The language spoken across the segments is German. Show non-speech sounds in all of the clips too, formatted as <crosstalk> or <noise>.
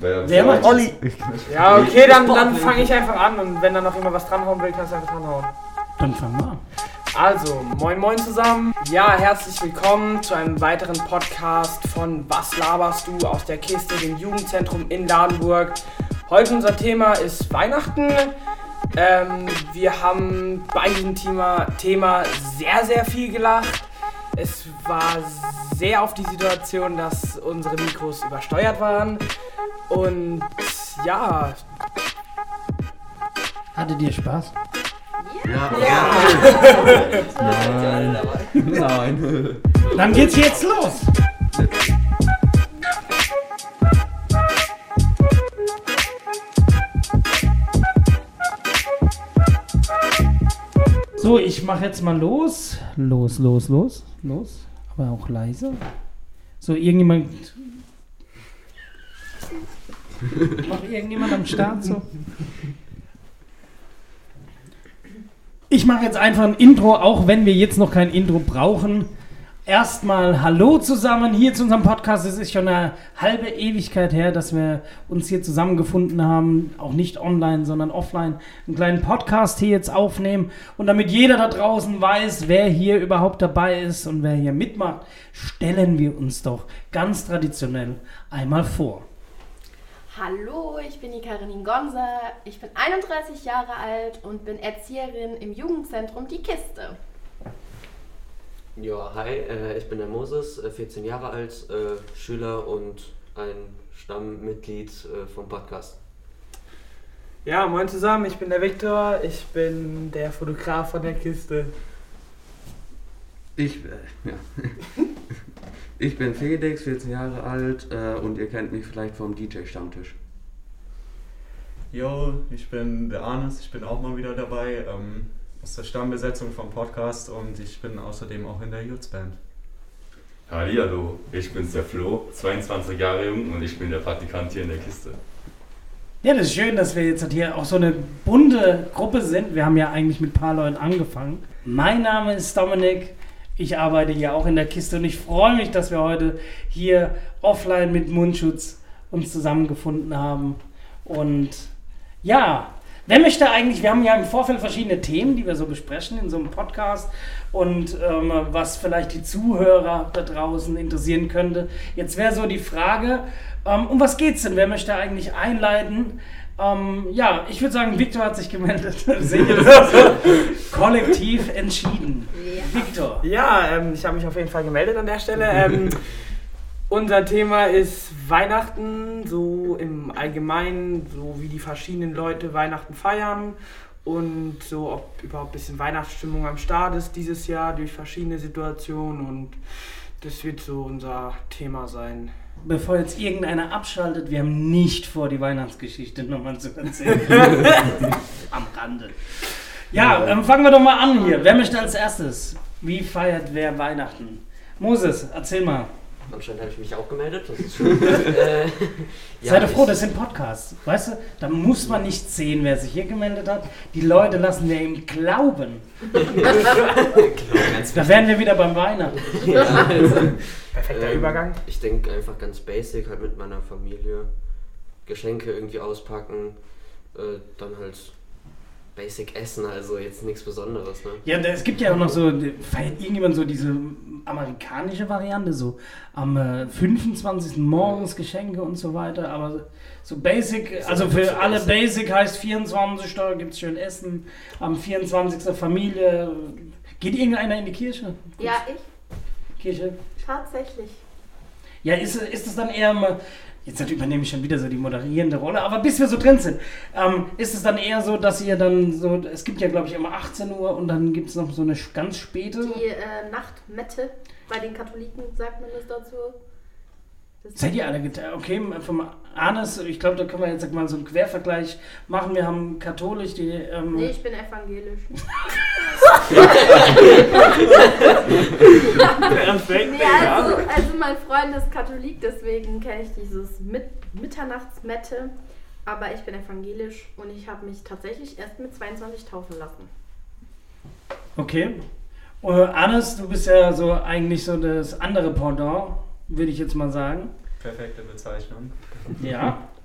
Wer, Wer macht Olli. <laughs> Ja, okay, dann, dann fange ich einfach an und wenn dann noch jemand was dranhauen will, kannst du einfach dranhauen. Dann fangen wir an. Also, moin moin zusammen. Ja, herzlich willkommen zu einem weiteren Podcast von Was laberst du aus der Kiste, dem Jugendzentrum in Ladenburg. Heute unser Thema ist Weihnachten. Ähm, wir haben bei diesem Thema, Thema sehr, sehr viel gelacht. Es war sehr auf die Situation, dass unsere Mikros übersteuert waren. Und ja, Hattet ihr Spaß? Ja. Nein. <laughs> Nein. Dann geht's jetzt los. So, ich mache jetzt mal los. Los, los, los, los. Aber auch leise. So, irgendjemand. Noch irgendjemand am Start so? Ich mache jetzt einfach ein Intro, auch wenn wir jetzt noch kein Intro brauchen. Erstmal Hallo zusammen hier zu unserem Podcast. Es ist schon eine halbe Ewigkeit her, dass wir uns hier zusammengefunden haben. Auch nicht online, sondern offline. Einen kleinen Podcast hier jetzt aufnehmen. Und damit jeder da draußen weiß, wer hier überhaupt dabei ist und wer hier mitmacht, stellen wir uns doch ganz traditionell einmal vor. Hallo, ich bin die Karin Gonza, ich bin 31 Jahre alt und bin Erzieherin im Jugendzentrum Die Kiste. Ja, hi, äh, ich bin der Moses, äh, 14 Jahre alt, äh, Schüler und ein Stammmitglied äh, vom Podcast. ja, moin zusammen, ich bin der Viktor, ich bin der Fotograf von der Kiste. Ich, äh, ja. <laughs> ich bin Felix, 14 Jahre alt äh, und ihr kennt mich vielleicht vom DJ-Stammtisch. Yo, ich bin der Arnes, ich bin auch mal wieder dabei ähm, aus der Stammbesetzung vom Podcast und ich bin außerdem auch in der Youths-Band. Hallihallo, ich bin's der Flo, 22 Jahre jung und ich bin der Praktikant hier in der Kiste. Ja, das ist schön, dass wir jetzt hier auch so eine bunte Gruppe sind. Wir haben ja eigentlich mit ein paar Leuten angefangen. Mein Name ist Dominik. Ich arbeite hier auch in der Kiste und ich freue mich, dass wir heute hier offline mit Mundschutz uns zusammengefunden haben. Und ja, wer möchte eigentlich, wir haben ja im Vorfeld verschiedene Themen, die wir so besprechen in so einem Podcast und ähm, was vielleicht die Zuhörer da draußen interessieren könnte. Jetzt wäre so die Frage, ähm, um was geht's denn? Wer möchte eigentlich einleiten? Ähm, ja, ich würde sagen, Viktor hat sich gemeldet. <laughs> <laughs> Kollektiv entschieden. Viktor. Ja, ähm, ich habe mich auf jeden Fall gemeldet an der Stelle. <laughs> Ähm, unser Thema ist Weihnachten, so im Allgemeinen, so wie die verschiedenen Leute Weihnachten feiern und so, ob überhaupt ein bisschen Weihnachtsstimmung am Start ist dieses Jahr durch verschiedene Situationen und das wird so unser Thema sein. Bevor jetzt irgendeiner abschaltet, wir haben nicht vor, die Weihnachtsgeschichte nochmal zu erzählen. <laughs> Am Rande. Ja, ähm, fangen wir doch mal an hier. Wer möchte als erstes? Wie feiert wer Weihnachten? Moses, erzähl mal. Anscheinend habe ich mich auch gemeldet, das ist schön. <laughs> äh, <laughs> ja, Sei doch froh, das sind Podcasts. Weißt du, da muss man nicht sehen, wer sich hier gemeldet hat. Die Leute lassen wir ihm glauben. <laughs> Da wären wir wieder beim Weihnachten. ja, also, Perfekter ähm, Übergang. Ich denke einfach ganz basic, halt mit meiner Familie. Geschenke irgendwie auspacken, äh, dann halt basic essen, also jetzt nichts Besonderes, ne? Ja, es gibt ja auch noch so, feiert irgendjemand so diese amerikanische Variante, so am äh, 25. morgens Geschenke und so weiter, aber so Basic, also für alle Essen. Basic heißt 24. da gibt es schön Essen, am 24. Familie. Geht irgendeiner in die Kirche? Ja, ich Kirche? tatsächlich. Ja, ist, ist es dann eher mal, jetzt übernehme ich schon wieder so die moderierende Rolle, aber bis wir so drin sind, ähm, ist es dann eher so, dass ihr dann so, es gibt ja glaube ich immer 18 Uhr und dann gibt es noch so eine ganz späte. Die äh, Nachtmette, bei den Katholiken sagt man das dazu. Das Seid ihr alle geteilt? Okay, vom Arnes, ich glaube, da können wir jetzt mal so einen Quervergleich machen. Wir haben katholisch, die. Ähm, Nee, ich bin evangelisch. <laughs> Perfekt. Nee, also, also mein Freund ist Katholik, deswegen kenne ich dieses Mit Mitternachtsmette. Aber ich bin evangelisch und ich habe mich tatsächlich erst mit 22 taufen lassen. Okay. Äh, Arnes, du bist ja so eigentlich so das andere Pendant, würde ich jetzt mal sagen. Perfekte Bezeichnung. Ja. <laughs>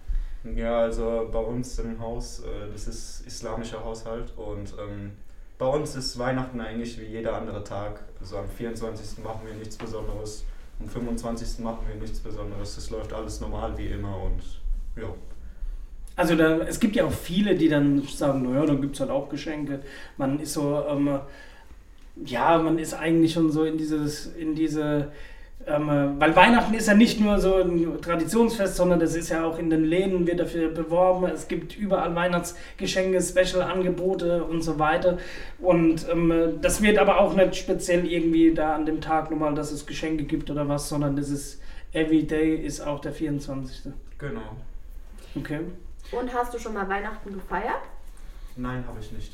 Ja, also bei uns im Haus, äh, das ist islamischer Haushalt und ähm, bei uns ist Weihnachten eigentlich wie jeder andere Tag. Also am 24. machen wir nichts Besonderes, am 25. machen wir nichts Besonderes. Es läuft alles normal wie immer und ja. Also da, es gibt ja auch viele, die dann sagen, naja, dann gibt es halt auch Geschenke. Man ist so, ähm, ja, man ist eigentlich schon so in dieses, in diese, ähm, weil Weihnachten ist ja nicht nur so ein Traditionsfest, sondern das ist ja auch in den Läden, wird dafür beworben. Es gibt überall Weihnachtsgeschenke, Special-Angebote und so weiter. Und ähm, das wird aber auch nicht speziell irgendwie da an dem Tag nochmal, dass es Geschenke gibt oder was, sondern das ist Everyday ist auch der 24. Genau. Okay. Und hast du schon mal Weihnachten gefeiert? Nein, habe ich nicht.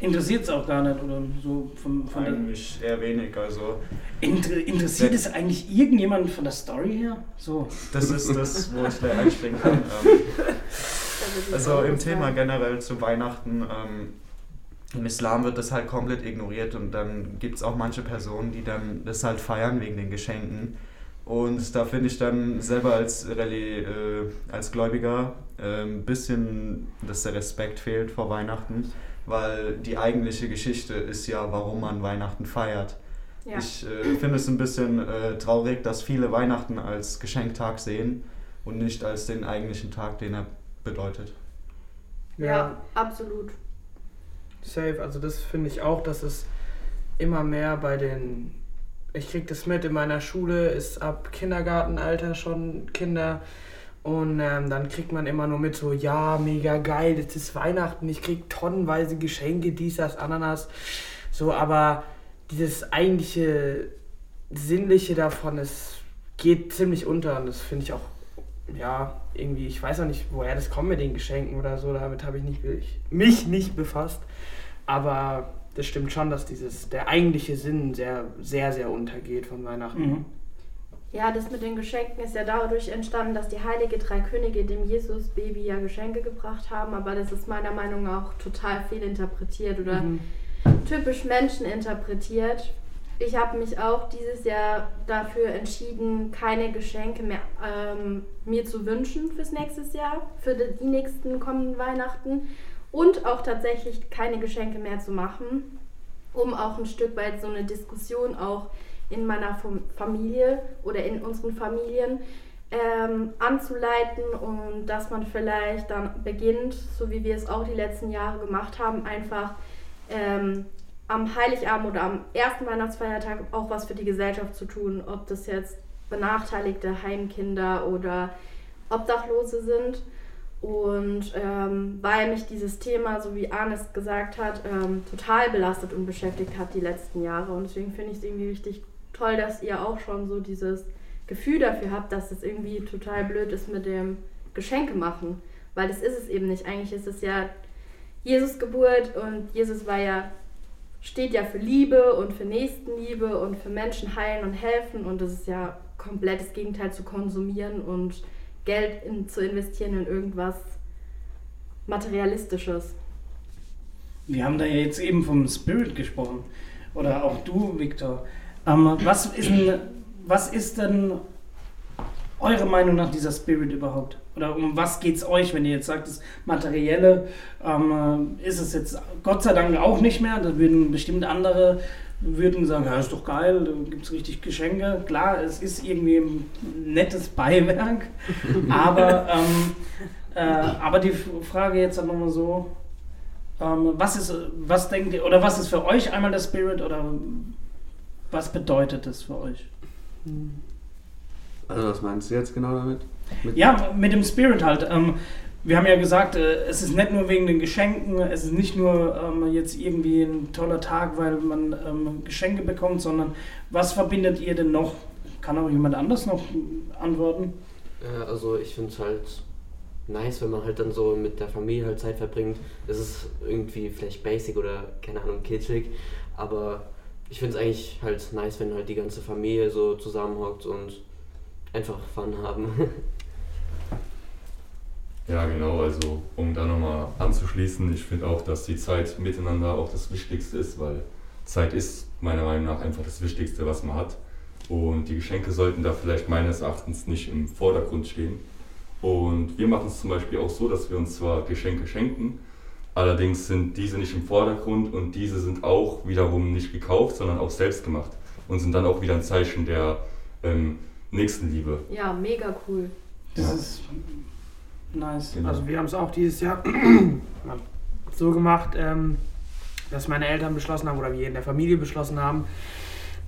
Interessiert es auch gar nicht oder so von, von Eigentlich eher wenig. Also Inter Interessiert es eigentlich irgendjemand von der Story her? So. das ist das, wo ich da einspringen kann. <laughs> Ähm, Also im. Thema generell zu Weihnachten, ähm, im Islam wird das halt komplett ignoriert und dann gibt es auch manche Personen, die dann das halt feiern wegen den Geschenken. Und da finde ich dann selber als, Reli äh, als Gläubiger äh, ein bisschen, dass der Respekt fehlt vor Weihnachten, weil die eigentliche Geschichte ist ja, warum man Weihnachten feiert. Ja. Ich äh, finde es ein bisschen äh, traurig, dass viele Weihnachten als Geschenktag sehen und nicht als den eigentlichen Tag, den er bedeutet. ja, absolut. Safe, also das finde ich auch, dass es immer mehr bei den. Ich krieg das mit, in meiner Schule ist ab Kindergartenalter schon Kinder und ähm, dann kriegt man immer nur mit so, ja, mega geil, jetzt ist Weihnachten, ich krieg tonnenweise Geschenke, dies, das, Ananas, so, aber dieses eigentliche Sinnliche davon, es geht ziemlich unter und das finde ich auch, ja, irgendwie, ich weiß auch nicht, woher das kommt mit den Geschenken oder so, damit habe ich ich, mich nicht befasst. Aber das stimmt schon, dass dieses, der eigentliche Sinn sehr, sehr, sehr untergeht von Weihnachten. Mhm. Ja, das mit den Geschenken ist ja dadurch entstanden, dass die heilige drei Könige dem Jesus-Baby ja Geschenke gebracht haben, aber das ist meiner Meinung nach auch total fehlinterpretiert oder Mhm. typisch Menschen interpretiert. Ich habe mich auch dieses Jahr dafür entschieden, keine Geschenke mehr ähm, mir zu wünschen fürs nächste Jahr, für die, die nächsten kommenden Weihnachten und auch tatsächlich keine Geschenke mehr zu machen, um auch ein Stück weit so eine Diskussion auch in meiner Fam- Familie oder in unseren Familien ähm, anzuleiten und dass man vielleicht dann beginnt, so wie wir es auch die letzten Jahre gemacht haben, einfach ähm, am Heiligabend oder am ersten Weihnachtsfeiertag auch was für die Gesellschaft zu tun, ob das jetzt benachteiligte Heimkinder oder Obdachlose sind. Und ähm, weil mich dieses Thema, so wie Arnes gesagt hat, ähm, total belastet und beschäftigt hat die letzten Jahre. Und deswegen finde ich es irgendwie richtig toll, dass ihr auch schon so dieses Gefühl dafür habt, dass es irgendwie total blöd ist mit dem Geschenke machen. Weil das ist es eben nicht. Eigentlich ist es ja Jesus Geburt und Jesus war ja, steht ja für Liebe und für Nächstenliebe und für Menschen heilen und helfen. Und das ist ja komplett das Gegenteil zu konsumieren und Geld in, zu investieren in irgendwas Materialistisches. Wir haben da ja jetzt eben vom Spirit gesprochen. Oder auch du, Victor. Ähm, was, ist denn, was ist denn eure Meinung nach dieser Spirit überhaupt? Oder um was geht es euch, wenn ihr jetzt sagt, das Materielle ähm, ist es jetzt Gott sei Dank auch nicht mehr. Da würden bestimmt andere würden sagen, ja, ist doch geil, da gibt es richtig Geschenke. Klar, es ist irgendwie ein nettes Beiwerk, <laughs> aber, ähm, äh, aber die Frage jetzt dann nochmal so, ähm, was ist, was denkt ihr, oder was ist für euch einmal der Spirit oder was bedeutet das für euch? Also was meinst du jetzt genau damit? Mit Ja, mit dem Spirit halt. Ähm, wir haben ja gesagt, äh, es ist nicht nur wegen den Geschenken, es ist nicht nur ähm, jetzt irgendwie ein toller Tag, weil man ähm, Geschenke bekommt, sondern was verbindet ihr denn noch? Kann auch jemand anders noch antworten? Ja, also ich finde es halt nice, wenn man halt dann so mit der Familie halt Zeit verbringt. Es ist irgendwie vielleicht basic oder keine Ahnung, kitschig, aber ich finde es eigentlich halt nice, wenn halt die ganze Familie so zusammenhockt und einfach Fun haben. <laughs> Ja, genau, also um da nochmal anzuschließen, ich finde auch, dass die Zeit miteinander auch das Wichtigste ist, weil Zeit ist meiner Meinung nach einfach das Wichtigste, was man hat. Und die Geschenke sollten da vielleicht meines Erachtens nicht im Vordergrund stehen. Und wir machen es zum Beispiel auch so, dass wir uns zwar Geschenke schenken, allerdings sind diese nicht im Vordergrund und diese sind auch wiederum nicht gekauft, sondern auch selbst gemacht und sind dann auch wieder ein Zeichen der ähm, Nächstenliebe. Ja, mega cool. Das Ja. ist nice. Genau. Also wir haben es auch dieses Jahr <clears throat> so gemacht, ähm, dass meine Eltern beschlossen haben oder wir in der Familie beschlossen haben,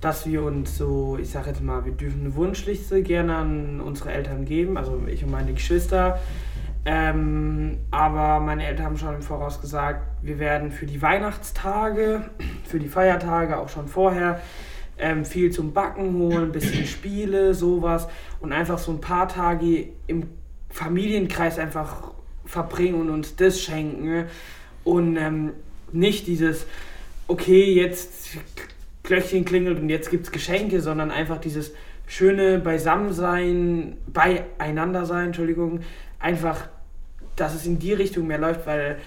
dass wir uns so, ich sag jetzt mal, wir dürfen eine Wunschliste gerne an unsere Eltern geben, also ich und meine Geschwister. Ähm, aber meine Eltern haben schon im Voraus gesagt, wir werden für die Weihnachtstage, <clears throat> für die Feiertage auch schon vorher ähm, viel zum Backen holen, ein bisschen <clears throat> Spiele, sowas und einfach so ein paar Tage im Familienkreis einfach verbringen und uns das schenken. Und ähm, nicht dieses, okay, jetzt Glöckchen klingelt und jetzt gibt es Geschenke, sondern einfach dieses schöne Beisammensein, beieinander sein, Entschuldigung, einfach, dass es in die Richtung mehr läuft, weil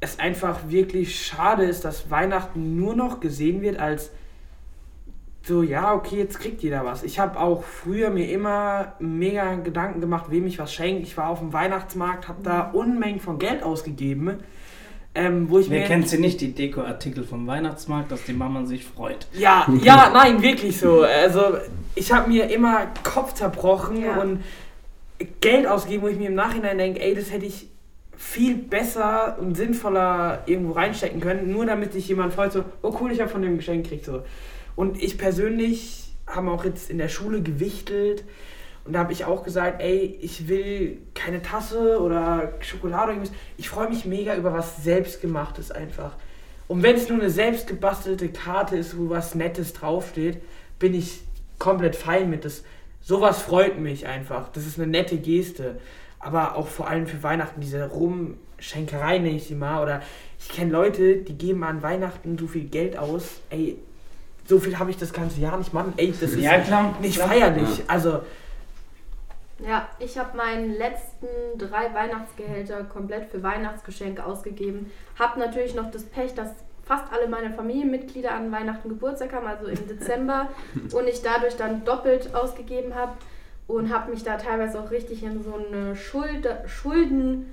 es einfach wirklich schade ist, dass Weihnachten nur noch gesehen wird als so, ja, okay, jetzt kriegt jeder was. Ich habe auch früher mir immer mega Gedanken gemacht, wem ich was schenke. Ich war auf dem Weihnachtsmarkt, habe da Unmengen von Geld ausgegeben, ähm, wo ich Wer mir... kennt sie nicht, die Dekoartikel vom Weihnachtsmarkt, dass die Mama sich freut? Ja, ja, nein, wirklich so. Also ich habe mir immer Kopf zerbrochen Ja. und Geld ausgegeben, wo ich mir im Nachhinein denke, ey, das hätte ich viel besser und sinnvoller irgendwo reinstecken können, nur damit sich jemand freut, so, oh cool, ich habe von dem Geschenk gekriegt. So. Und ich persönlich habe auch jetzt in der Schule gewichtelt und da habe ich auch gesagt, ey, ich will keine Tasse oder Schokolade oder irgendwas. Ich freue mich mega über was selbstgemachtes einfach. Und wenn es nur eine selbst gebastelte Karte ist, wo was Nettes draufsteht, bin ich komplett fein mit. Das, sowas freut mich einfach. Das ist eine nette Geste. Aber auch vor allem für Weihnachten, diese Rumschenkerei nenne ich sie mal. Oder ich kenne Leute, die geben an Weihnachten so viel Geld aus. Ey, so viel habe ich das ganze Jahr nicht, Mann. Ey, das ist Ja, klar. nicht klar. feierlich. Also, Ja, ich habe meinen letzten drei Weihnachtsgehälter komplett für Weihnachtsgeschenke ausgegeben. Hab natürlich noch das Pech, dass fast alle meine Familienmitglieder an Weihnachten Geburtstag haben, also im <laughs> Dezember, und ich dadurch dann doppelt ausgegeben habe und habe mich da teilweise auch richtig in so eine Schuld Schuldengeld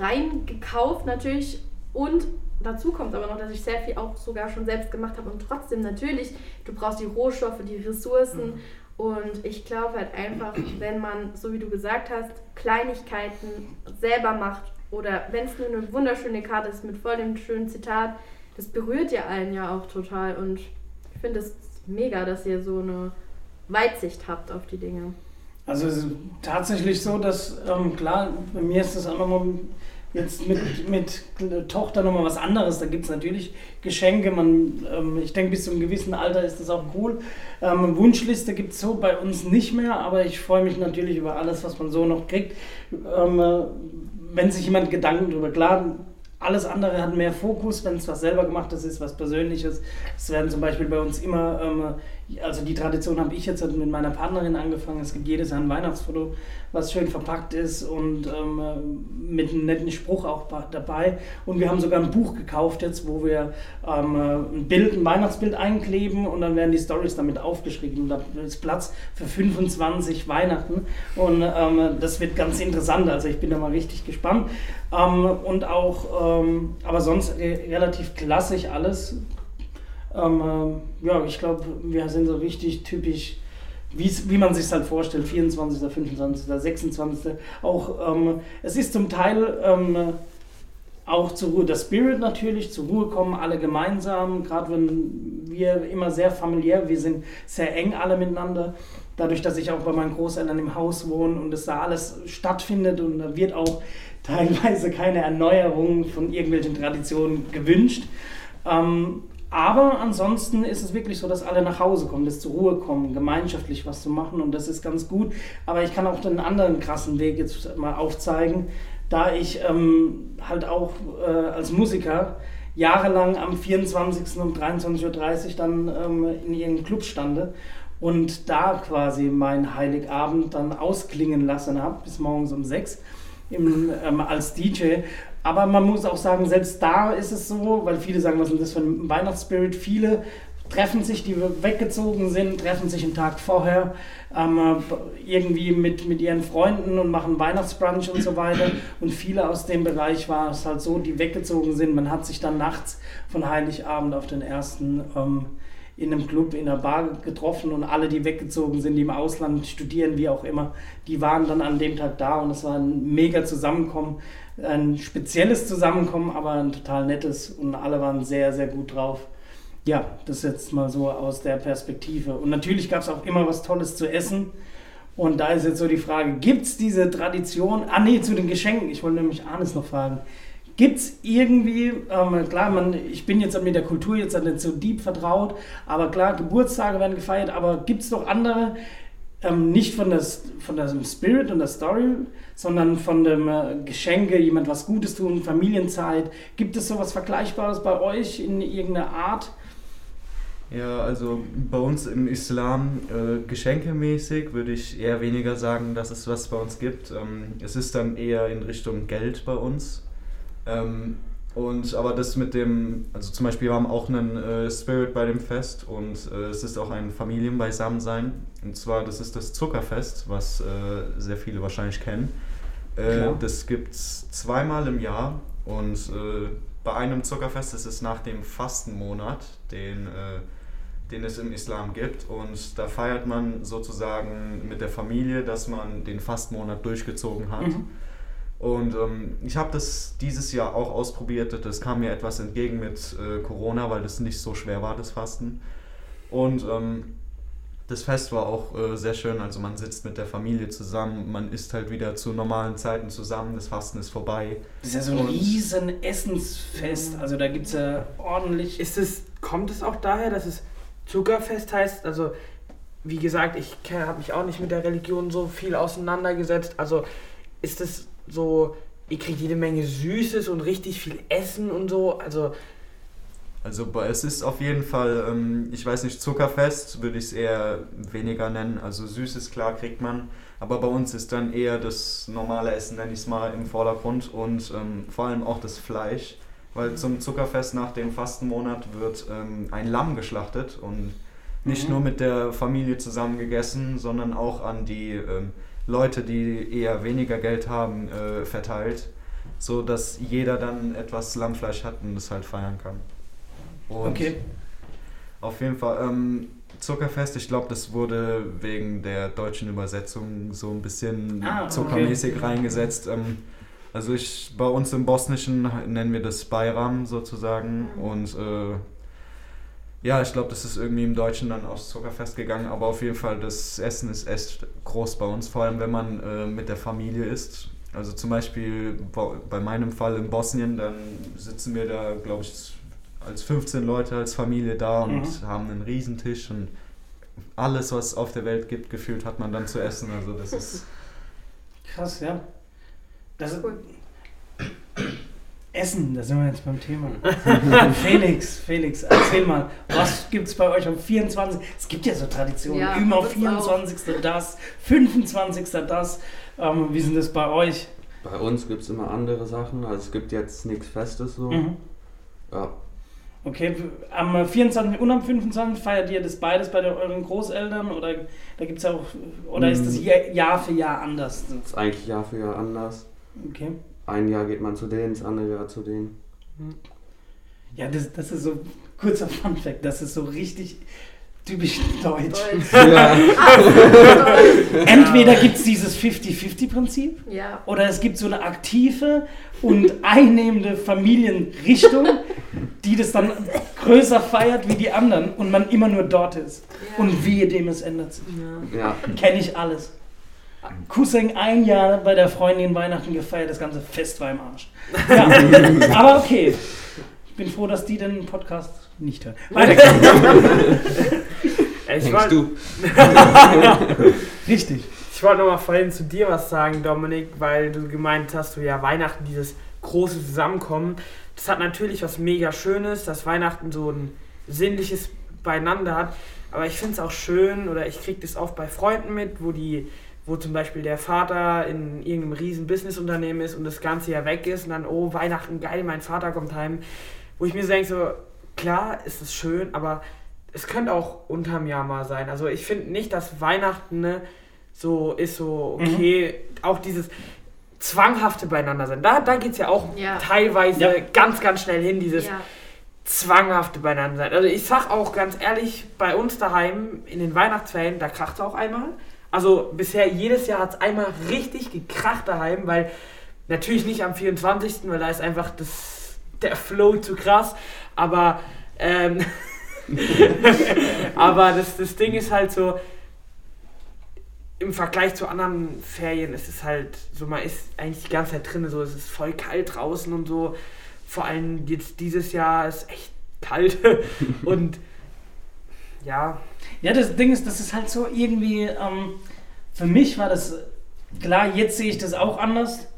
reingekauft natürlich. Und dazu kommt aber noch, dass ich sehr viel auch sogar schon selbst gemacht habe und trotzdem natürlich, du brauchst die Rohstoffe, die Ressourcen. Und ich glaube halt einfach, wenn man, so wie du gesagt hast, Kleinigkeiten selber macht oder wenn es nur eine wunderschöne Karte ist mit voll dem schönen Zitat, das berührt ja allen ja auch total. Und ich finde es mega, dass ihr so eine Weitsicht habt auf die Dinge. Also es ist tatsächlich so, dass, ähm, klar, bei mir ist das auch nochmal jetzt mit, mit Tochter nochmal was anderes. Da gibt es natürlich Geschenke. Man, ähm, ich denke, bis zu einem gewissen Alter ist das auch cool. Ähm, Wunschliste gibt es so bei uns nicht mehr, aber ich freue mich natürlich über alles, was man so noch kriegt. Ähm, äh, wenn sich jemand Gedanken darüber klar, alles andere hat mehr Fokus, wenn es was selber gemachtes ist, was Persönliches. Es werden zum Beispiel bei uns immer, ähm, also die Tradition habe ich jetzt mit meiner Partnerin angefangen. Es gibt jedes Jahr ein Weihnachtsfoto, was schön verpackt ist und ähm, mit einem netten Spruch auch dabei. Und wir haben sogar ein Buch gekauft jetzt, wo wir ähm, ein Bild, ein Weihnachtsbild einkleben und dann werden die Stories damit aufgeschrieben. Und da ist Platz für 25 Weihnachten und ähm, das wird ganz interessant. Also ich bin da mal richtig gespannt. Ähm, und auch, ähm, aber sonst re relativ klassisch alles. Ähm, ähm, ja, ich glaube, wir sind so richtig typisch, wie man sich halt vorstellt, 24., 25., 26. Auch, ähm, es ist zum Teil ähm, auch zur Ruhe, der Spirit natürlich, zur Ruhe kommen, alle gemeinsam, gerade wenn wir immer sehr familiär, wir sind sehr eng alle miteinander. Dadurch, dass ich auch bei meinen Großeltern im Haus wohne und es da alles stattfindet und da wird auch teilweise keine Erneuerung von irgendwelchen Traditionen gewünscht. Ähm, aber ansonsten ist es wirklich so, dass alle nach Hause kommen, dass zur Ruhe kommen, gemeinschaftlich was zu machen und das ist ganz gut. Aber ich kann auch den anderen krassen Weg jetzt mal aufzeigen, da ich ähm, halt auch äh, als Musiker jahrelang am 24. um 23.30 Uhr dann ähm, in ihren Club stande und da quasi mein Heiligabend dann ausklingen lassen habe, bis morgens um 6 im, ähm, als DJ. Aber man muss auch sagen, selbst da ist es so, weil viele sagen, was ist das für ein Weihnachtsspirit? Viele treffen sich, die weggezogen sind, treffen sich einen Tag vorher ähm, irgendwie mit, mit ihren Freunden und machen Weihnachtsbrunch und so weiter. Und viele aus dem Bereich war es halt so, die weggezogen sind. Man hat sich dann nachts von Heiligabend auf den ersten ähm, in einem Club, in einer Bar getroffen und alle, die weggezogen sind, die im Ausland studieren, wie auch immer, die waren dann an dem Tag da und es war ein mega Zusammenkommen, ein spezielles Zusammenkommen, aber ein total nettes und alle waren sehr, sehr gut drauf. Ja, das jetzt mal so aus der Perspektive. Und natürlich gab es auch immer was Tolles zu essen. Und da ist jetzt so die Frage, gibt es diese Tradition? Ah nee, zu den Geschenken. Ich wollte nämlich Arnes noch fragen. Gibt es irgendwie, ähm, klar, man, ich bin jetzt mit der Kultur jetzt nicht so deep vertraut, aber klar, Geburtstage werden gefeiert, aber gibt es noch andere, ähm, nicht von, das, von dem Spirit und der Story, sondern von dem äh, Geschenke, jemand was Gutes tun, Familienzeit. Gibt es sowas Vergleichbares bei euch in irgendeiner Art? Ja, also bei uns im Islam äh, geschenkemäßig würde ich eher weniger sagen, dass es was bei uns gibt. Ähm, es ist dann eher in Richtung Geld bei uns. Ähm, und aber das mit dem, also zum Beispiel wir haben auch einen äh, Spirit bei dem Fest und äh, es ist auch ein Familienbeisammensein. Und zwar, das ist das Zuckerfest, was äh, sehr viele wahrscheinlich kennen. Äh, das gibt es zweimal im Jahr und äh, bei einem Zuckerfest ist es nach dem Fastenmonat, den, äh, den es im Islam gibt. Und da feiert man sozusagen mit der Familie, dass man den Fastenmonat durchgezogen hat. Mhm. Und ähm, ich habe das dieses Jahr auch ausprobiert. Das kam mir etwas entgegen mit äh, Corona, weil das nicht so schwer war, das Fasten. Und ähm, das Fest war auch äh, sehr schön. Also man sitzt mit der Familie zusammen, man isst halt wieder zu normalen Zeiten zusammen, das Fasten ist vorbei. Das ist ja so ein Und riesen Essensfest. Also da gibt es ja ordentlich. Ist es, kommt es auch daher, dass es Zuckerfest heißt? Also wie gesagt, ich habe mich auch nicht mit der Religion so viel auseinandergesetzt. Also ist es so, ihr kriegt jede Menge Süßes und richtig viel Essen und so. Also. Also es ist auf jeden Fall, ähm, ich weiß nicht, zuckerfest würde ich es eher weniger nennen. Also Süßes, klar, kriegt man. Aber bei uns ist dann eher das normale Essen, nenne ich es mal, im Vordergrund und ähm, vor allem auch das Fleisch. Weil zum Zuckerfest nach dem Fastenmonat wird ähm, ein Lamm geschlachtet und nicht mhm. nur mit der Familie zusammen gegessen, sondern auch an die ähm, Leute, die eher weniger Geld haben, äh, verteilt, so dass jeder dann etwas Lammfleisch hat und das halt feiern kann. Und okay. Auf jeden Fall ähm, Zuckerfest, ich glaube, das wurde wegen der deutschen Übersetzung so ein bisschen ah, zuckermäßig okay. reingesetzt. Ähm, also ich bei uns im Bosnischen nennen wir das Bayram sozusagen mhm. und äh, ja, ich glaube, das ist irgendwie im Deutschen dann aufs Zuckerfest gegangen, aber auf jeden Fall, das Essen ist echt groß bei uns, vor allem wenn man äh, mit der Familie isst. Also zum Beispiel bei meinem Fall in Bosnien, dann sitzen wir da, glaube ich, als 15 Leute als Familie da und mhm. haben einen Riesentisch und alles, was es auf der Welt gibt, gefühlt hat man dann zu essen. Also das ist... Krass, ja. Das ist... <clears throat> Essen, da sind wir jetzt beim Thema. <laughs> Felix, Felix, erzähl mal, was gibt es bei euch am 24. Es gibt ja so Traditionen, ja, immer 24. Auch. das, 25. das. Ähm, wie sind das bei euch? Bei uns gibt es immer andere Sachen, also es gibt jetzt nichts Festes so. Mhm. Ja. Okay, am 24. und am 25. feiert ihr das beides bei euren Großeltern oder da gibt's auch oder ist das mm. Jahr für Jahr anders? Das ist eigentlich Jahr für Jahr anders. Okay ein Jahr geht man zu denen, das andere Jahr zu denen. Ja, das, das ist so kurzer Funfact, das ist so richtig typisch deutsch. deutsch. <laughs> Ja. Entweder gibt es dieses 50-50-Prinzip ja. oder es gibt so eine aktive und einnehmende Familienrichtung, die das dann größer feiert wie die anderen und man immer nur dort ist. Ja. Und wehe dem es ändert sich. Ja. Kenne ich alles. Cousin ein Jahr bei der Freundin Weihnachten gefeiert, das ganze Fest war im Arsch. Ja, <laughs> aber okay. Ich bin froh, dass die den Podcast nicht hören. ich wollt, du. <laughs> Richtig. Ich wollte nochmal vorhin zu dir was sagen, Dominik, weil du gemeint hast, du ja Weihnachten, dieses große Zusammenkommen. Das hat natürlich was mega Schönes, dass Weihnachten so ein sinnliches Beieinander hat. Aber ich finde es auch schön, oder ich kriege das oft bei Freunden mit, wo die wo zum Beispiel der Vater in irgendeinem riesen Businessunternehmen ist und das ganze Jahr weg ist und dann, oh, Weihnachten, geil, mein Vater kommt heim. Wo ich mir so denke, so, klar ist es schön, aber es könnte auch unterm Jahr mal sein. Also ich finde nicht, dass Weihnachten ne, so ist so okay. Auch dieses zwanghafte beieinander sein. Da, da geht es ja auch Ja. teilweise Ja. ganz, ganz schnell hin, dieses Ja. zwanghafte beieinander sein. Also ich sag auch ganz ehrlich, bei uns daheim in den Weihnachtsferien, da kracht es auch einmal. Also bisher jedes Jahr hat es einmal richtig gekracht daheim, weil natürlich nicht am 24., weil da ist einfach das, der Flow zu krass. Aber ähm, <laughs> aber das, das Ding ist halt so, im Vergleich zu anderen Ferien ist es halt so, man ist eigentlich die ganze Zeit drin, so es ist voll kalt draußen und so. Vor allem jetzt dieses Jahr ist echt kalt <laughs> und ja, Ja, das Ding ist, das ist halt so irgendwie, ähm, für mich war das, klar, jetzt sehe ich das auch anders.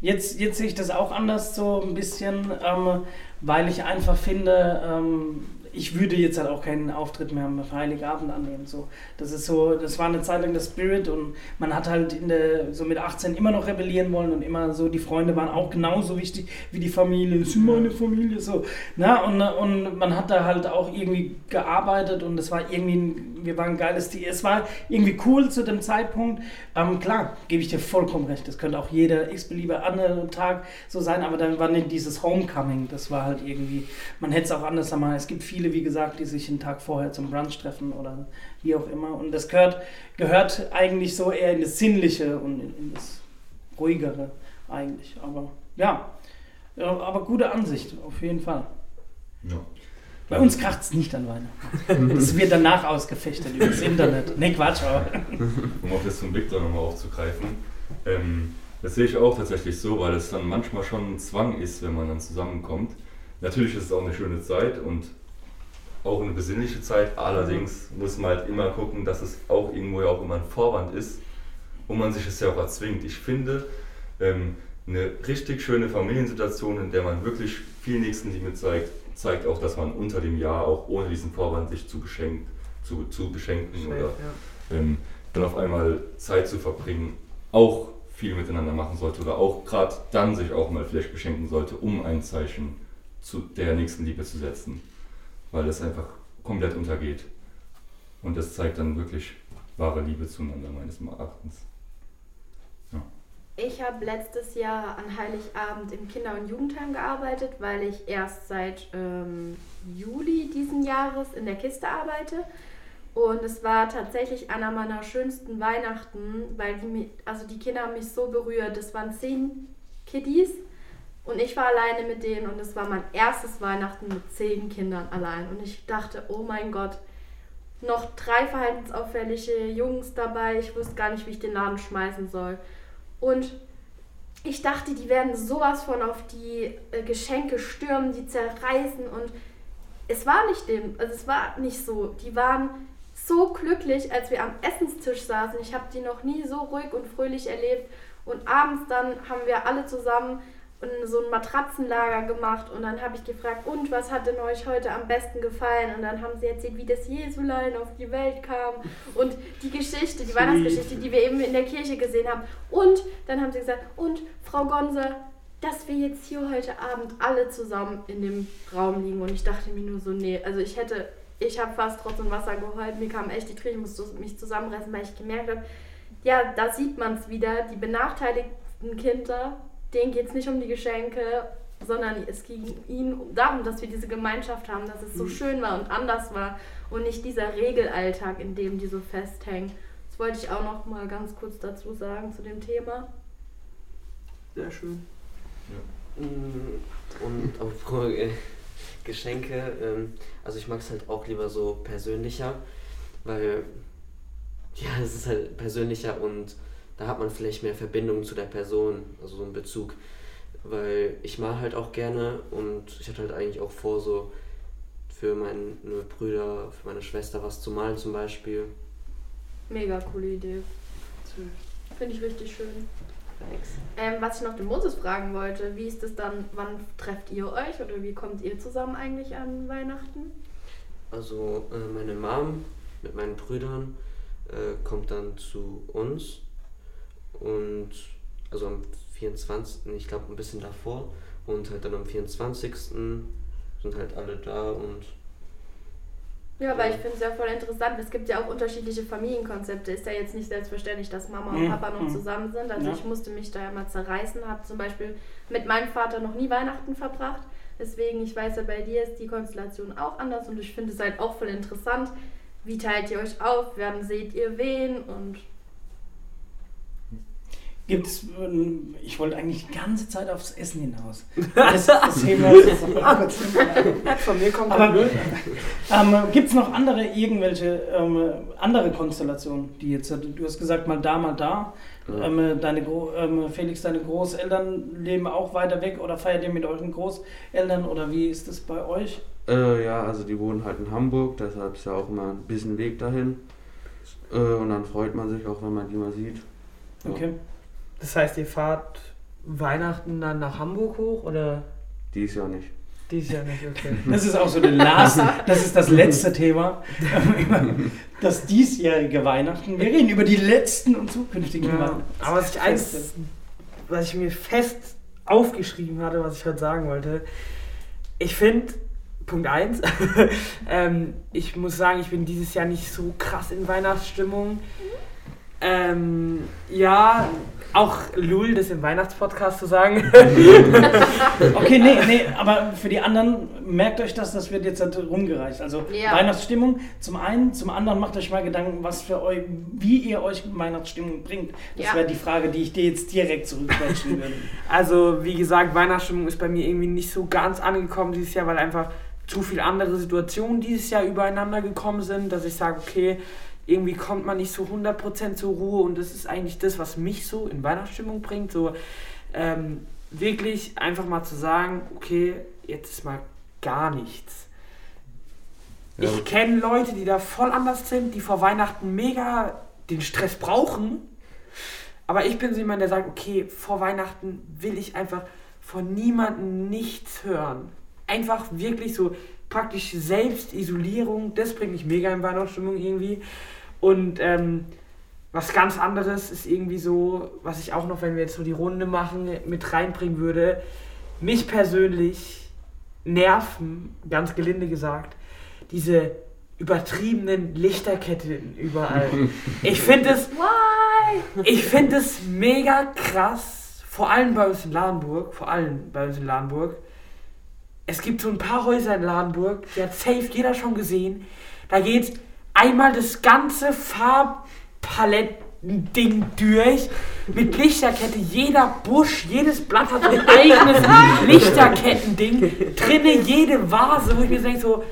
Jetzt, jetzt sehe ich das auch anders so ein bisschen, ähm, weil ich einfach finde, ähm, ich würde jetzt halt auch keinen Auftritt mehr am Heiligabend annehmen. So. Das ist so, das war eine Zeit lang der Spirit und man hat halt in der, so mit 18 immer noch rebellieren wollen und immer so, die Freunde waren auch genauso wichtig wie die Familie. Ist meine Familie, so. Na, und, und man hat da halt auch irgendwie gearbeitet und es war irgendwie, wir waren ein geiles Team. Es war irgendwie cool zu dem Zeitpunkt. Ähm, klar, gebe ich dir vollkommen recht. Das könnte auch jeder x-beliebige andere Tag so sein, aber dann war nicht dieses Homecoming. Das war halt irgendwie, man hätte es auch anders machen. Es gibt viele, wie gesagt, die sich einen Tag vorher zum Brunch treffen oder wie auch immer. Und das gehört, gehört eigentlich so eher in das Sinnliche und in, in das Ruhigere eigentlich. Aber ja, ja, aber gute Ansicht, auf jeden Fall. Ja. Bei uns kracht es nicht an Weihnachten. <laughs> Das wird danach ausgefechtet über das Internet. Ne, Quatsch, aber. <laughs> um auch das von Victor nochmal aufzugreifen. Ähm, das sehe ich auch tatsächlich so, weil es dann manchmal schon ein Zwang ist, wenn man dann zusammenkommt. Natürlich ist es auch eine schöne Zeit und auch eine besinnliche Zeit. Allerdings muss man halt immer gucken, dass es auch irgendwo ja auch immer ein Vorwand ist und man sich es ja auch erzwingt. Ich finde, ähm, eine richtig schöne Familiensituation, in der man wirklich viel Nächstenliebe zeigt, zeigt auch, dass man unter dem Jahr auch ohne diesen Vorwand sich zu, beschenkt, zu, zu beschenken oder ja. ähm, dann auf einmal Zeit zu verbringen, auch viel miteinander machen sollte oder auch gerade dann sich auch mal vielleicht beschenken sollte, um ein Zeichen zu der nächsten Liebe zu setzen, weil es einfach komplett untergeht. Und das zeigt dann wirklich wahre Liebe zueinander, meines Erachtens. Ich habe letztes Jahr an Heiligabend im Kinder- und Jugendheim gearbeitet, weil ich erst seit ähm, Juli diesen Jahres in der Kiste arbeite. Und es war tatsächlich einer meiner schönsten Weihnachten, weil die, also die Kinder haben mich so berührt. Es waren zehn Kiddies und ich war alleine mit denen und es war mein erstes Weihnachten mit zehn Kindern allein. Und ich dachte, oh mein Gott, noch drei verhaltensauffällige Jungs dabei. Ich wusste gar nicht, wie ich den Laden schmeißen soll. Und ich dachte, die werden sowas von auf die äh, Geschenke stürmen, die zerreißen und es war nicht dem, also es war nicht so. Die waren so glücklich, als wir am Essenstisch saßen. Ich habe die noch nie so ruhig und fröhlich erlebt. Und abends dann haben wir alle zusammen so ein Matratzenlager gemacht und dann habe ich gefragt, und was hat denn euch heute am besten gefallen? Und dann haben sie erzählt, wie das Jesulein auf die Welt kam und die Geschichte, die Weihnachtsgeschichte, die wir eben in der Kirche gesehen haben. Und dann haben sie gesagt, und Frau Gonse, dass wir jetzt hier heute Abend alle zusammen in dem Raum liegen. Und ich dachte mir nur so, nee, also ich hätte, ich habe fast trotzdem Wasser geheult, mir kamen echt die Tränen, ich musste mich zusammenreißen, weil ich gemerkt habe, ja, da sieht man es wieder, die benachteiligten Kinder, denen geht es nicht um die Geschenke, sondern es ging ihnen darum, dass wir diese Gemeinschaft haben, dass es so schön war und anders war und nicht dieser Regelalltag, in dem die so festhängen. Das wollte ich auch noch mal ganz kurz dazu sagen zu dem Thema. Sehr schön. Mm, Und auf äh, Geschenke, ähm, also ich mag es halt auch lieber so persönlicher, weil ja, es ist halt persönlicher und da hat man vielleicht mehr Verbindung zu der Person, also so einen Bezug. Weil ich mal halt auch gerne und ich hatte halt eigentlich auch vor, so für meine Brüder, für meine Schwester was zu malen zum Beispiel. Mega coole Idee. Finde ich richtig schön. Ähm, was ich noch den Moses fragen wollte, wie ist es dann, wann trefft ihr euch oder wie kommt ihr zusammen eigentlich an Weihnachten? Also äh, meine Mom mit meinen Brüdern äh, kommt dann zu uns und also am 24. ich glaube ein bisschen davor und halt dann am 24. sind halt alle da und Ja, aber ich finde es ja voll interessant. Es gibt ja auch unterschiedliche Familienkonzepte. Ist ja jetzt nicht selbstverständlich, dass Mama und Mhm. Papa noch Mhm. zusammen sind. Also Ja. ich musste mich da ja mal zerreißen, habe zum Beispiel mit meinem Vater noch nie Weihnachten verbracht. Deswegen, ich weiß ja, bei dir ist die Konstellation auch anders und ich finde es halt auch voll interessant. Wie teilt ihr euch auf? Wann seht ihr wen? Und Gibt's, ähm, ich wollte eigentlich die ganze Zeit aufs Essen hinaus. <laughs> Das, das Thema ist mal kurz Von mir kommt Aber ähm, gibt es noch andere irgendwelche ähm, andere Konstellationen, die jetzt, du hast gesagt, mal da, mal da. Ja. Ähm, deine Gro ähm, Felix, deine Großeltern leben auch weiter weg oder feiert ihr mit euren Großeltern oder wie ist das bei euch? Äh, ja, also die wohnen halt in Hamburg, deshalb ist ja auch immer ein bisschen Weg dahin. Äh, und dann freut man sich auch, wenn man die mal sieht. Ja. Okay. Das heißt, ihr fahrt Weihnachten dann nach Hamburg hoch oder Dies Jahr nicht. dieses Jahr nicht? Okay. <laughs> Das ist auch so der last, das ist das letzte Thema. <laughs> Das diesjährige Weihnachten. Wir reden über die letzten und zukünftigen Ja, Weihnachten. aber was ich eins, was ich mir fest aufgeschrieben hatte, was ich heute sagen wollte, ich finde, Punkt 1, <laughs> ähm, ich muss sagen, ich bin dieses Jahr nicht so krass in Weihnachtsstimmung. Ähm, ja, auch Lul, das im Weihnachtspodcast zu sagen. <laughs> Okay, nee, nee, aber für die anderen, merkt euch das, das wird jetzt halt rumgereicht. Also Ja. Weihnachtsstimmung zum einen, zum anderen macht euch mal Gedanken, was für euch, wie ihr euch Weihnachtsstimmung bringt. Das Ja. wäre die Frage, die ich dir jetzt direkt zurückquetschen würde. <laughs> Also, wie gesagt, Weihnachtsstimmung ist bei mir irgendwie nicht so ganz angekommen dieses Jahr, weil einfach zu viele andere Situationen dieses Jahr übereinander gekommen sind, dass ich sage, okay, irgendwie kommt man nicht so 100% zur Ruhe und das ist eigentlich das, was mich so in Weihnachtsstimmung bringt. So ähm, wirklich einfach mal zu sagen, okay, jetzt ist mal gar nichts. Ja, Ich kenne Leute, die da voll anders sind, die vor Weihnachten mega den Stress brauchen. Aber ich bin so jemand, der sagt, okay, vor Weihnachten will ich einfach von niemandem nichts hören. Einfach wirklich so praktisch Selbstisolierung, das bringt mich mega in Weihnachtsstimmung irgendwie. Und ähm, was ganz anderes ist irgendwie so, was ich auch noch, wenn wir jetzt so die Runde machen, mit reinbringen würde. Mich persönlich nerven, ganz gelinde gesagt, diese übertriebenen Lichterketten überall. <laughs> Ich finde es, ich finde es mega krass, vor allem bei uns in Ladenburg, vor allem bei uns in Ladenburg. Es gibt so ein paar Häuser in Ladenburg, die hat safe jeder schon gesehen. Da geht einmal das ganze Farbpaletten-Ding durch mit Lichterkette. Jeder Busch, jedes Blatt hat ein eigenes <laughs> Lichterketten-Ding. Drinne jede Vase, wo ich mir denke so,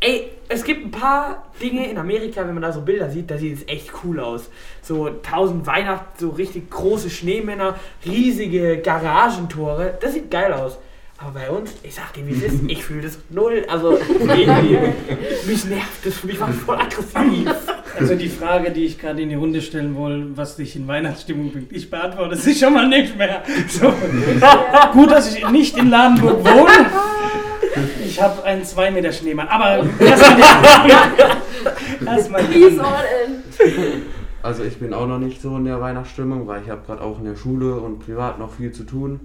ey, es gibt ein paar Dinge in Amerika, wenn man da so Bilder sieht, da sieht es echt cool aus. So tausend Weihnachten, so richtig große Schneemänner, riesige Garagentore, das sieht geil aus. Aber bei uns, ich sag dir wie es ist, ich fühle das null. Also irgendwie, <laughs> mich nervt das, mich macht voll aggressiv. Also die Frage, die ich gerade in die Runde stellen wollte, was dich in Weihnachtsstimmung bringt, ich beantworte sie schon mal nicht mehr. So. <laughs> Gut, dass ich nicht in Ladenburg wohne. Ich habe einen 2 Meter Schneemann. Aber erstmal die all in. Also ich bin auch noch nicht so in der Weihnachtsstimmung, weil ich habe gerade auch in der Schule und privat noch viel zu tun.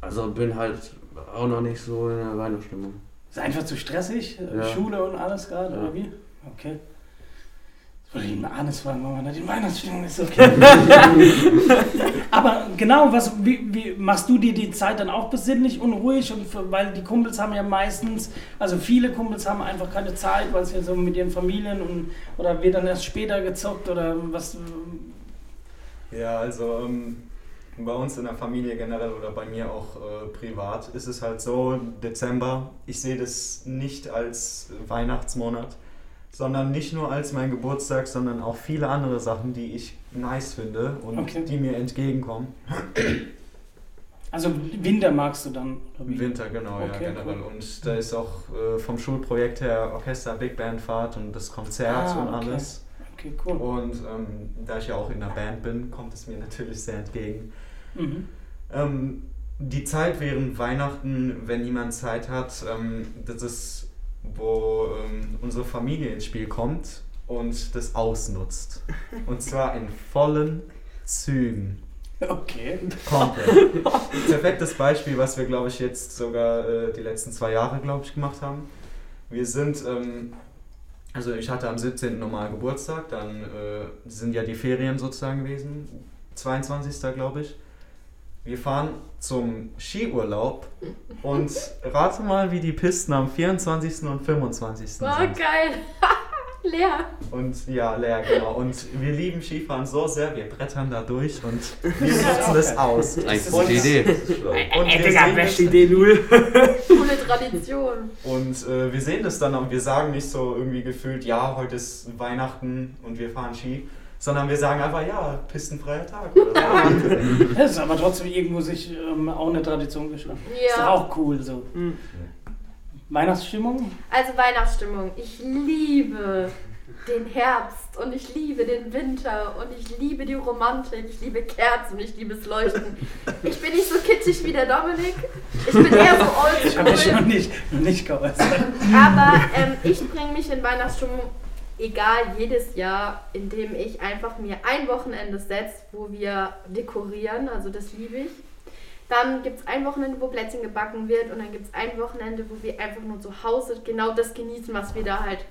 Also bin halt auch noch nicht so in der Weihnachtsstimmung. Ist einfach zu stressig, äh, Ja. Schule und alles gerade, Ja. oder wie? Okay. Jetzt wollte ich ihn mal Arnes fragen, warum er die Weihnachtsstimmung ist. Okay. <laughs> <laughs> Aber genau, was, wie, wie machst du dir die Zeit dann auch besinnlich und ruhig? Und für, weil die Kumpels haben ja meistens, also viele Kumpels haben einfach keine Zeit, weil sie ja so mit ihren Familien und oder wird dann erst später gezockt oder was. Ja, also ähm, bei uns in der Familie generell oder bei mir auch äh, privat ist es halt so, Dezember, ich sehe das nicht als Weihnachtsmonat, sondern nicht nur als mein Geburtstag, sondern auch viele andere Sachen, die ich nice finde und Okay. die mir entgegenkommen. Also Winter magst du dann? Winter, genau, Okay, ja, generell. cool. Und da ist auch äh, vom Schulprojekt her Orchester, Big Band Fahrt und das Konzert Ah, und okay. alles. Okay, cool. Und ähm, da ich ja auch in der Band bin, kommt es mir natürlich sehr entgegen. Mhm. Ähm, die Zeit während Weihnachten, wenn niemand Zeit hat, ähm, das ist, wo ähm, unsere Familie ins Spiel kommt und das ausnutzt. Und zwar in vollen Zügen. Okay. Komplett. <laughs> Perfektes Beispiel, was wir, glaube ich, jetzt sogar äh, die letzten zwei Jahre, glaube ich, gemacht haben. Wir sind ähm, also ich hatte am 17. normal Geburtstag, dann äh, sind ja die Ferien sozusagen gewesen, 22. glaube ich. Wir fahren zum Skiurlaub und rate mal, wie die Pisten am 24. und 25. Boah, sind. geil. <laughs> Leer. Und ja, leer, genau. Und wir lieben Skifahren so sehr, wir brettern da durch und wir nutzen das aus. Eigentlich Und- gute Idee. Das ist schlau. Und wir Digga, beste Idee, null. <laughs> Coole Tradition. Und äh, wir sehen das dann und wir sagen nicht so irgendwie gefühlt, ja, heute ist Weihnachten und wir fahren Ski, sondern wir sagen einfach, ja, pistenfreier Tag. Oder so. Das ist aber trotzdem irgendwo sich ähm, auch eine Tradition geschaffen. Ist doch Ja. auch cool so. Mhm. Weihnachtsstimmung? Also Weihnachtsstimmung. Ich liebe den Herbst und ich liebe den Winter und ich liebe die Romantik. Ich liebe Kerzen und ich liebe das Leuchten. Ich bin nicht so kitschig wie der Dominik. Ich bin eher so Ich habe mich noch oldschool. nicht, noch nicht geäußert. Aber ähm, ich bringe mich in Weihnachtsstimmung, egal, jedes Jahr, indem ich einfach mir ein Wochenende setze, wo wir dekorieren. Also das liebe ich. Dann gibt es ein Wochenende, wo Plätzchen gebacken wird und dann gibt es ein Wochenende, wo wir einfach nur zu Hause genau das genießen, was wir da halt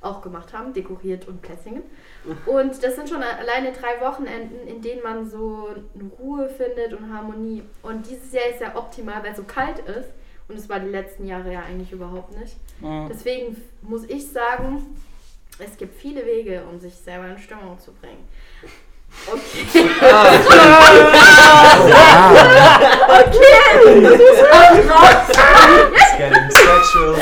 auch gemacht haben, dekoriert und Plätzchen. <laughs> Und das sind schon alleine drei Wochenenden, in denen man so eine Ruhe findet und Harmonie. Und dieses Jahr ist ja optimal, weil es so kalt ist. Und es war die letzten Jahre ja eigentlich überhaupt nicht. Deswegen muss ich sagen, es gibt viele Wege, um sich selber in Stimmung zu bringen. Okay. It's getting sexual.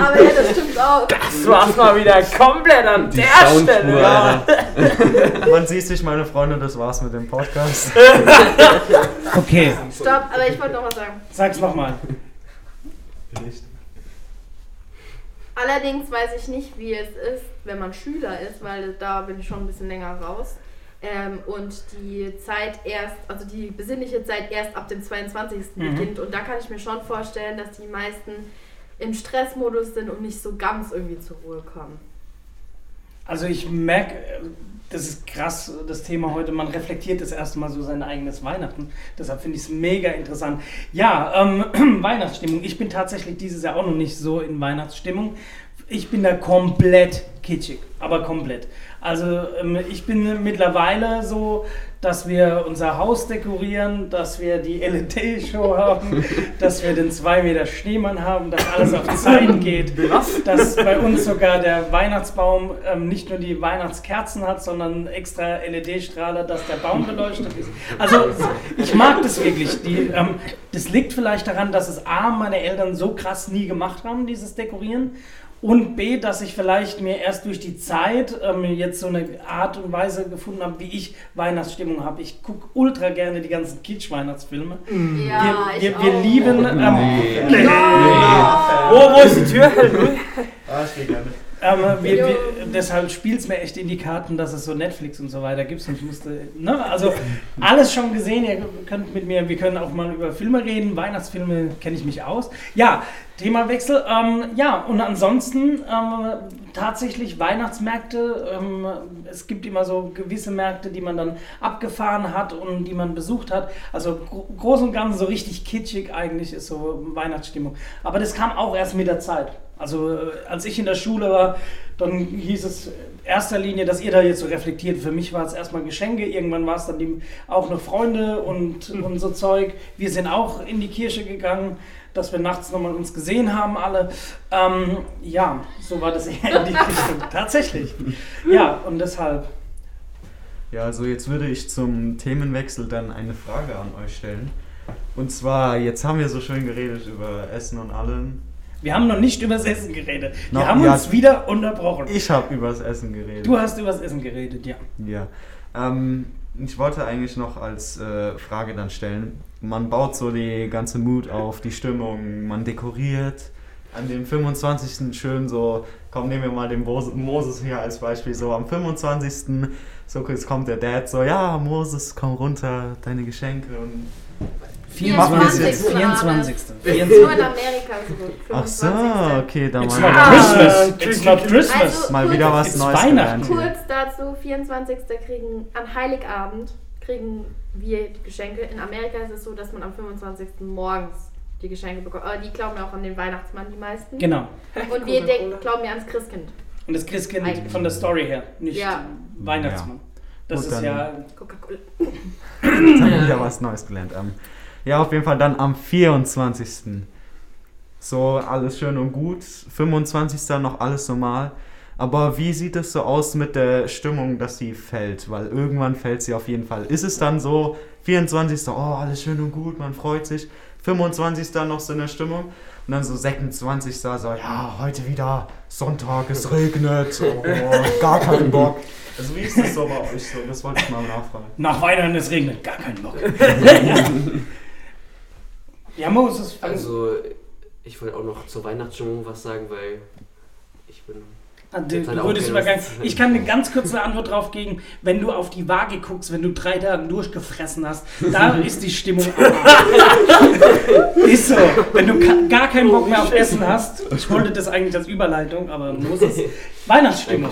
Aber ja, das stimmt auch. Das war's mal wieder komplett an Die der Soundspur, Stelle. Alter. <laughs> Man sieht sich, meine Freunde, das war's mit dem Podcast. <laughs> Okay, Stopp, aber ich wollte noch was sagen. sag's nochmal. Allerdings weiß ich nicht, wie es ist, wenn man Schüler ist, weil da bin ich schon ein bisschen länger raus. Ähm, und die Zeit erst, also die besinnliche Zeit erst ab dem 22. Mhm. beginnt. Und da kann ich mir schon vorstellen, dass die meisten im Stressmodus sind und nicht so ganz irgendwie zur Ruhe kommen. Also ich merke, das ist krass, das Thema heute. Man reflektiert das erste Mal so sein eigenes Weihnachten. Deshalb finde ich es mega interessant. Ja, ähm, <clears throat> Weihnachtsstimmung. Ich bin tatsächlich dieses Jahr auch noch nicht so in Weihnachtsstimmung. Ich bin da komplett kitschig, aber komplett. Also ähm, ich bin mittlerweile so, dass wir unser Haus dekorieren, dass wir die LED-Show haben, <laughs> dass wir den 2 Meter Schneemann haben, dass alles auf Zeit geht. Dass bei uns sogar der Weihnachtsbaum ähm, nicht nur die Weihnachtskerzen hat, sondern extra LED-Strahler, dass der Baum beleuchtet ist. Also ich mag das wirklich. Die, ähm, das liegt vielleicht daran, dass es A, meine Eltern so krass nie gemacht haben, dieses Dekorieren. Und B, dass ich vielleicht mir erst durch die Zeit ähm, jetzt so eine Art und Weise gefunden habe, wie ich Weihnachtsstimmung habe. Ich gucke ultra gerne die ganzen Kitsch-Weihnachtsfilme. Ja, wir, ich wir, auch. wir lieben. Ähm, Nee. Wo, wo ist die Tür? <laughs> Ah, ich geh gerne. Ähm, wir, wir, deshalb spielt es mir echt in die Karten, dass es so Netflix und so weiter gibt. Ich musste, ne, also alles schon gesehen. Ihr könnt mit mir, wir können auch mal über Filme reden. Weihnachtsfilme kenne ich mich aus. Ja, Themawechsel. Ähm, ja, und ansonsten ähm, tatsächlich Weihnachtsmärkte. Ähm, es gibt immer so gewisse Märkte, die man dann abgefahren hat und die man besucht hat. Also gro groß und ganz so richtig kitschig eigentlich ist so Weihnachtsstimmung. Aber das kam auch erst mit der Zeit. Also äh, als ich in der Schule war, dann hieß es in erster Linie, dass ihr da jetzt so reflektiert. Für mich war es erstmal Geschenke, irgendwann war es dann die, auch noch Freunde und, und so Zeug. Wir sind auch in die Kirche gegangen, dass wir nachts nochmal uns gesehen haben alle. Ähm, ja, so war das <laughs> eher in die Richtung. Tatsächlich. Ja, und deshalb. Ja, also jetzt würde ich zum Themenwechsel dann eine Frage an euch stellen. Und zwar, jetzt haben wir so schön geredet über Essen und allem. Wir haben noch nicht über das Essen geredet. Wir No, haben ja. uns wieder unterbrochen. Ich habe über das Essen geredet. Du hast über das Essen geredet, ja. Ja. Ähm, ich wollte eigentlich noch als äh, Frage dann stellen, man baut so die ganze Mut auf, die Stimmung, man dekoriert. An dem 25. schön so, komm, nehmen wir mal den Moses, Moses hier als Beispiel, so am 25. so jetzt kommt der Dad so, ja, Moses, komm runter, deine Geschenke und 24. 24. 24. Nur in 24. Amerika so. Ach so, 25.. okay, da It's mal, not Christmas. It's not Christmas. Also- mal wieder was Neues Weihnachten. Kurz dazu, 24. kriegen an Heiligabend kriegen wir die Geschenke. In Amerika ist es so, dass man am 25. morgens die Geschenke bekommen. Aber die glauben auch an den Weihnachtsmann, die meisten. Genau. Und wir denken, glauben ja ans Christkind. Und das Christkind Eigentlich. von der Story her, nicht Ja. Weihnachtsmann. Das Gut, ist dann- ja. Coca-Cola. <laughs> <laughs> Jetzt haben wir wieder was Neues gelernt. Ähm, ja, auf jeden Fall dann am 24. So, alles schön und gut. 25. noch alles normal. Aber wie sieht es so aus mit der Stimmung, dass sie fällt? Weil irgendwann fällt sie auf jeden Fall. Ist es dann so, 24. Oh, alles schön und gut, man freut sich. 25. noch so eine Stimmung. Und dann so 26. so, ja, heute wieder Sonntag, es regnet. Oh, gar keinen Bock. Also wie ist das so bei euch so? Das wollte ich mal nachfragen. Nach Weihnachten es regnet, gar keinen Bock. <laughs> ja, Moses. Also, ich wollte auch noch zur Weihnachtsstimmung was sagen, weil ich bin. Ah, Du, du würdest übergangen. Ich kann eine ganz kurze Antwort drauf geben. Wenn du auf die Waage guckst, wenn du drei Tage durchgefressen hast, da <laughs> ist die Stimmung. <laughs> ist so. Wenn du gar keinen Bock mehr auf Essen hast, ich wollte das eigentlich als Überleitung, aber muss es. <laughs> Weihnachtsstimmung.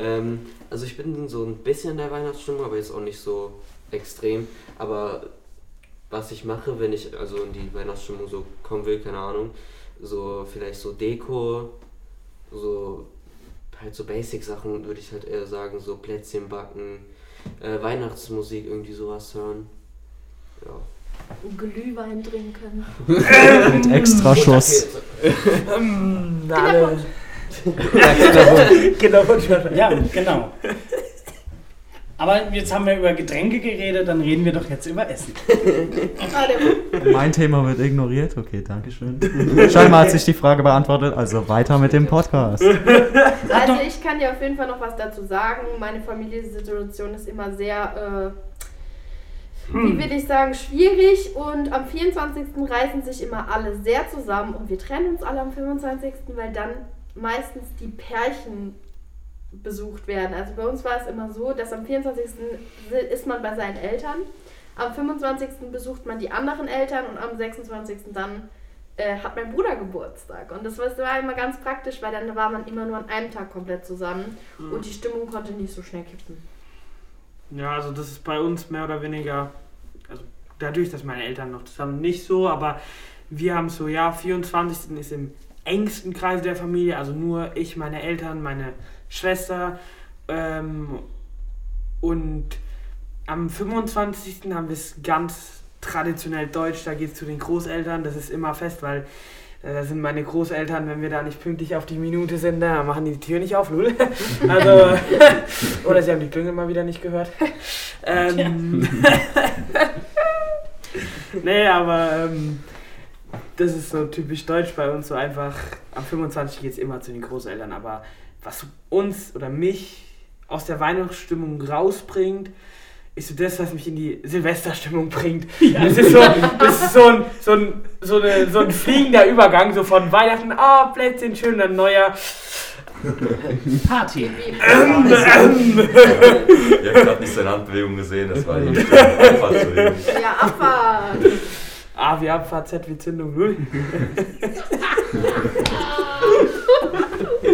ähm, also, ich bin so ein bisschen in der Weihnachtsstimmung, aber jetzt auch nicht so extrem. Aber was ich mache, wenn ich also in die Weihnachtsstimmung so kommen will, keine Ahnung, so vielleicht so Deko, so halt so Basic-Sachen würde ich halt eher sagen, so Plätzchen backen, äh, Weihnachtsmusik, irgendwie sowas hören. Ja. Glühwein trinken. <laughs> Mit. <laughs> Kinderwunsch. <laughs> Kinderwunsch. Ja, genau. Aber jetzt haben wir über Getränke geredet, dann reden wir doch jetzt über Essen. <laughs> Ah, Mein Thema wird ignoriert. Okay, danke schön. Scheinbar hat sich die Frage beantwortet. Also weiter mit dem Podcast. <laughs> Also ich kann dir auf jeden Fall noch was dazu sagen. Meine Familiensituation ist immer sehr, äh, wie will ich sagen, schwierig und am 24. reißen sich immer alle sehr zusammen und wir trennen uns alle am 25., weil dann meistens die Pärchen besucht werden. Also bei uns war es immer so, dass am 24. ist man bei seinen Eltern, am 25. besucht man die anderen Eltern und am 26. dann äh, hat mein Bruder Geburtstag. Und das war, das war immer ganz praktisch, weil dann war man immer nur an einem Tag komplett zusammen und die Stimmung konnte nicht so schnell kippen. Ja, also das ist bei uns mehr oder weniger, also dadurch, dass meine Eltern noch zusammen nicht so, aber wir haben so, ja, 24. ist im engsten Kreis der Familie, also nur ich, meine Eltern, meine Schwester ähm, und am 25. haben wir es ganz traditionell deutsch, da geht es zu den Großeltern, das ist immer fest, weil äh, da sind meine Großeltern, wenn wir da nicht pünktlich auf die Minute sind, da machen die die Tür nicht auf, Lul. <laughs> Also, <laughs> oder sie haben die Klingel mal wieder nicht gehört. <laughs> ähm, nee, aber ähm, das ist so typisch deutsch bei uns, so einfach, am 25 geht es immer zu den Großeltern, aber was uns oder mich aus der Weihnachtsstimmung rausbringt, ist so das, was mich in die Silvesterstimmung bringt. <laughs> Das ist so, das ist so ein, so ein, so eine, so ein fliegender Übergang, so von Weihnachten, ah, Plätzchen, schön, dann neuer. Party. Wie, Ihr habt gerade nicht seine Handbewegung gesehen, das war <laughs> zu wenig. ja, Abfahrt. A wie Abfahrt, Z wie Zündung, null. <laughs>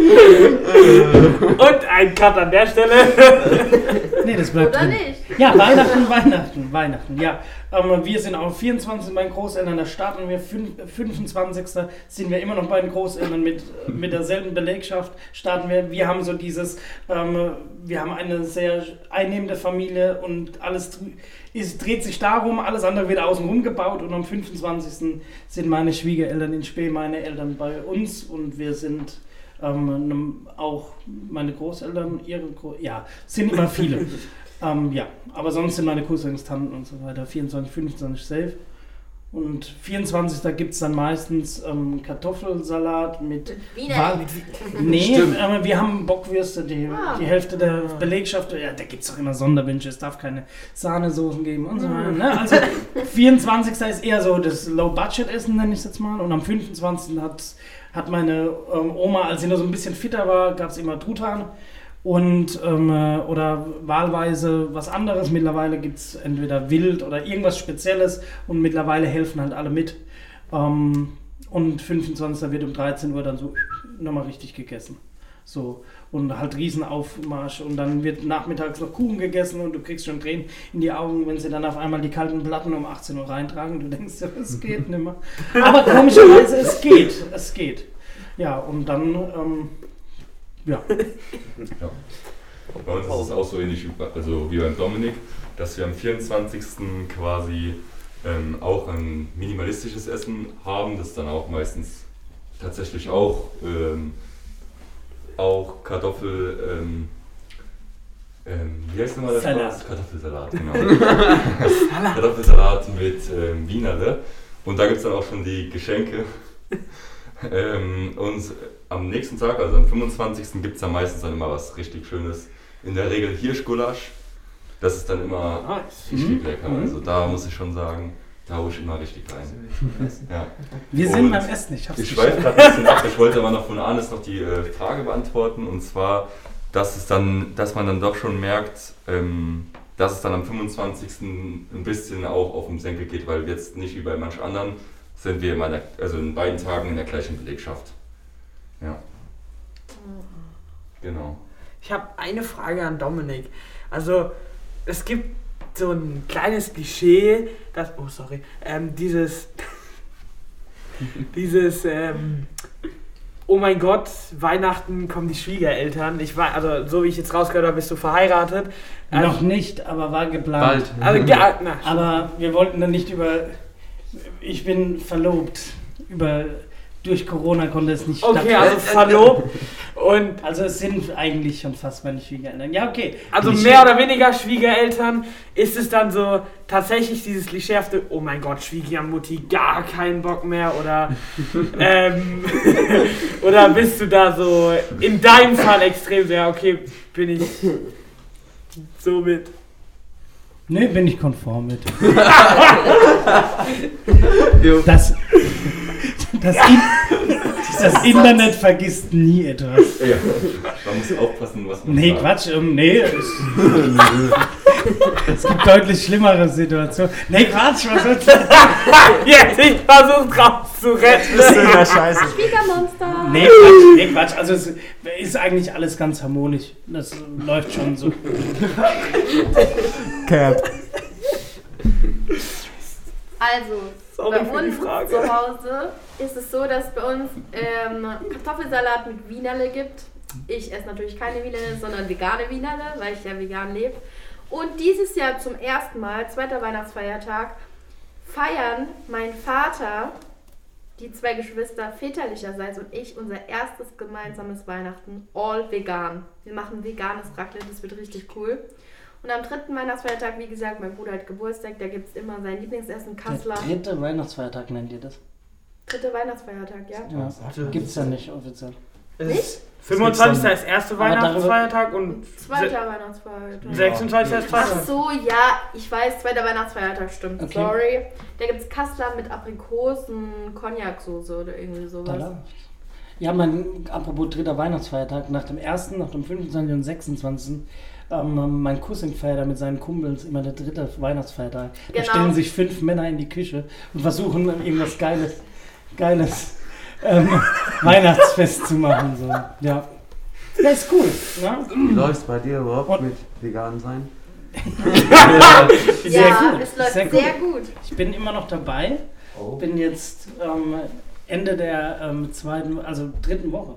<laughs> Und ein Cut an der Stelle. <laughs> Nee, das bleibt Oder drin. nicht? Ja, Weihnachten, Weihnachten, Weihnachten. Ja, ähm, wir sind auch 24 bei den Großeltern, da starten wir fünf- 25. sind wir immer noch bei den Großeltern mit, mit derselben Belegschaft. Starten wir. Wir haben so dieses, ähm, wir haben eine sehr einnehmende Familie und alles ist, dreht sich darum, alles andere wird außenrum gebaut und am 25. sind meine Schwiegereltern in Spee, meine Eltern bei uns und wir sind ähm, auch meine Großeltern, ihre, Gro ja, sind immer viele. <laughs> Ähm, ja, aber sonst sind meine Cousins, Tanten und so weiter 24, 25 safe. Und 24. gibt es dann meistens ähm, Kartoffelsalat mit. Wiener. Nee, aber wir haben Bockwürste, die, Ah. die Hälfte der Belegschaft. Ja, da gibt es doch immer Sonderwünsche, es darf keine Sahnesoßen geben und so weiter. Ne? Also 24. ist eher so das Low-Budget-Essen, nenne ich es jetzt mal. Und am 25. hat, hat meine ähm, Oma, als sie noch so ein bisschen fitter war, gab es immer Truthahn. Und, ähm, äh, oder wahlweise was anderes. Mittlerweile gibt es entweder wild oder irgendwas Spezielles und mittlerweile helfen halt alle mit. Ähm, und 25. wird um 13 Uhr dann so nochmal richtig gegessen. So. Und halt Riesenaufmarsch. Und dann wird nachmittags noch Kuchen gegessen und du kriegst schon Tränen in die Augen, wenn sie dann auf einmal die kalten Platten um 18 Uhr reintragen. Du denkst, es geht nicht mehr. <laughs> Aber komischerweise, es geht. Es geht. Ja, und dann, ähm, ja. <laughs> Ja. Bei uns ist es auch so ähnlich wie, also wie beim Dominik, dass wir am 24. quasi ähm, auch ein minimalistisches Essen haben, das dann auch meistens tatsächlich auch, ähm, auch Kartoffel, ähm, ähm, wie heißt nochmal das? Salat. Kartoffelsalat, genau. <laughs> Kartoffelsalat mit ähm, Wienerle. Und da gibt es dann auch schon die Geschenke. Ähm, und am nächsten Tag, also am 25. gibt es dann meistens dann immer was richtig Schönes. In der Regel Hirschgulasch. Das ist dann immer Nice. richtig Mhm. lecker. Also da muss ich schon sagen, da hole ich immer richtig rein. Ja. Wir sind Und beim Essen. Ich hab's Ich schweife gerade ein bisschen ab. Ich wollte aber noch von Arnes noch die äh, Frage beantworten. Und zwar, dass, es dann, dass man dann doch schon merkt, ähm, dass es dann am 25. ein bisschen auch auf den Senkel geht, weil jetzt nicht wie bei manch anderen sind wir in, meiner, also in beiden Tagen in der gleichen Belegschaft. Ja. Genau. Ich habe eine Frage an Dominik. Also, es gibt so ein kleines Klischee, das. Oh, sorry. Ähm, dieses. <laughs> dieses. Ähm, oh mein Gott, Weihnachten kommen die Schwiegereltern. Ich war, also, so wie ich jetzt rausgehört habe, bist du verheiratet. Also, Noch nicht, aber war geplant. Bald. Also, ja, na, Aber wir wollten dann nicht über. Ich bin verlobt. Über. Durch Corona konnte es nicht okay, stattfinden. also verlobt. Und Also es sind eigentlich schon fast meine Schwiegereltern. Ja, okay. Also Klischee. mehr oder weniger Schwiegereltern ist es dann so tatsächlich dieses klischeehafte, oh mein Gott, Schwiegermutti, gar keinen Bock mehr oder <laughs> ähm, <laughs> oder bist du da so in deinem Fall extrem so, ja okay, bin ich so mit. Nee, bin ich konform mit. <laughs> Das, das, In <laughs> das Internet vergisst nie etwas. Ja, man muss aufpassen, was man Nee, sagt. Quatsch, ähm, nee. <laughs> Es, es gibt deutlich schlimmere Situationen. Nee, Quatsch, was soll's? <laughs> Jetzt, ich versuche rauszuretten. Das ist in der Scheiße. Schwiegermonster! Nee, Quatsch, nee, Quatsch. Also es ist eigentlich alles ganz harmonisch. Das läuft schon so. Cap. Also, Sorry bei uns zu Hause ist es so, dass bei uns ähm, Kartoffelsalat mit Wienerle gibt. Ich esse natürlich keine Wienerle, sondern vegane Wienerle, weil ich ja vegan lebe. Und dieses Jahr zum ersten Mal, zweiter Weihnachtsfeiertag, feiern mein Vater, die zwei Geschwister väterlicherseits und ich unser erstes gemeinsames Weihnachten all vegan. Wir machen veganes Raclette, das wird richtig cool. Und am dritten Weihnachtsfeiertag, wie gesagt, mein Bruder hat Geburtstag, da gibt es immer sein Lieblingsessen, Kassler. Der dritte Weihnachtsfeiertag nennt ihr das? Dritte Weihnachtsfeiertag, ja? Ja. Gibt's ja nicht offiziell. Nicht? 25. ist erste Weihnachtsfeiertag und Zweiter Weihnachtsfeiertag. 26. ist Ach zweiter. so, ja, ich weiß, zweiter Weihnachtsfeiertag stimmt. Okay. Sorry. Da gibt es Kassler mit Aprikosen, Cognac-Soße oder irgendwie sowas. Da. Ja, mein, apropos dritter Weihnachtsfeiertag, nach dem ersten, nach dem 25. und 26. Ähm, mein Cousin feiert da mit seinen Kumpels immer der dritte Weihnachtsfeiertag. Da Genau. stellen sich fünf Männer in die Küche und versuchen dann irgendwas Geiles, Geiles ähm, <laughs> Weihnachtsfest zu machen. So. Ja. Ja, ist cool. Ne? Wie läuft's bei dir überhaupt Und- mit vegan sein? <laughs> Sehr ja, gut. es läuft Sehr sehr, gut. gut. Ich bin immer noch dabei. Bin jetzt ähm, Ende der ähm, zweiten, also dritten Woche.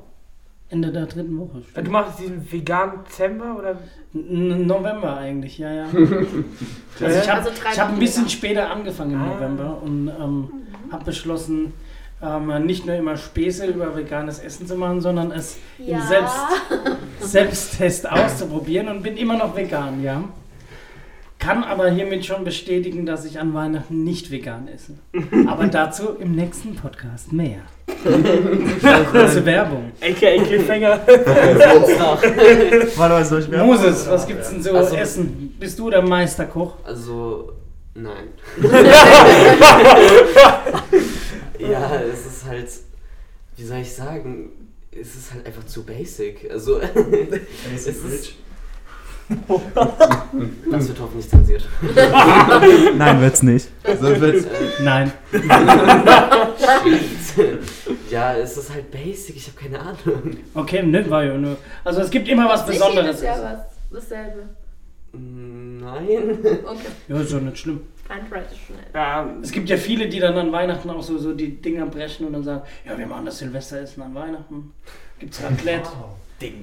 Ende der dritten Woche. Du machst diesen veganen Dezember oder? N- November eigentlich, ja, ja. <laughs> Also ich habe Also hab ein bisschen später angefangen im Ah. November und ähm, habe beschlossen, ähm, nicht nur immer Späße über veganes Essen zu machen, sondern es Ja. im Selbst, <laughs> Selbsttest auszuprobieren und bin immer noch vegan, ja. Kann aber hiermit schon bestätigen, dass ich an Weihnachten nicht vegan esse. <laughs> Aber dazu im nächsten Podcast mehr. <laughs> Kurze Werbung. AKA Cliffhanger. <laughs> Warte mal, soll ich mehr? Moses, was gibt's denn so Also- Essen? Bist du der Meisterkoch? Also, nein. ja, es ist halt, wie soll ich sagen, es ist halt einfach zu basic. Also, es ist, <laughs> das wird hoffentlich zensiert. <laughs> Nein, wird's nicht. Sonst wird's Äh, Nein. Ja, es ist halt basic, ich habe keine Ahnung. Okay, ne, war ja nur. Also es gibt immer was Nicht Besonderes. jedes Jahr was. Dasselbe. Nein. Okay, Ja, ist doch nicht schlimm. Ja, Es gibt ja viele, die dann an Weihnachten auch so, so die Dinger brechen und dann sagen, ja, wir machen das Silvesteressen an Weihnachten. Gibt's Raclette,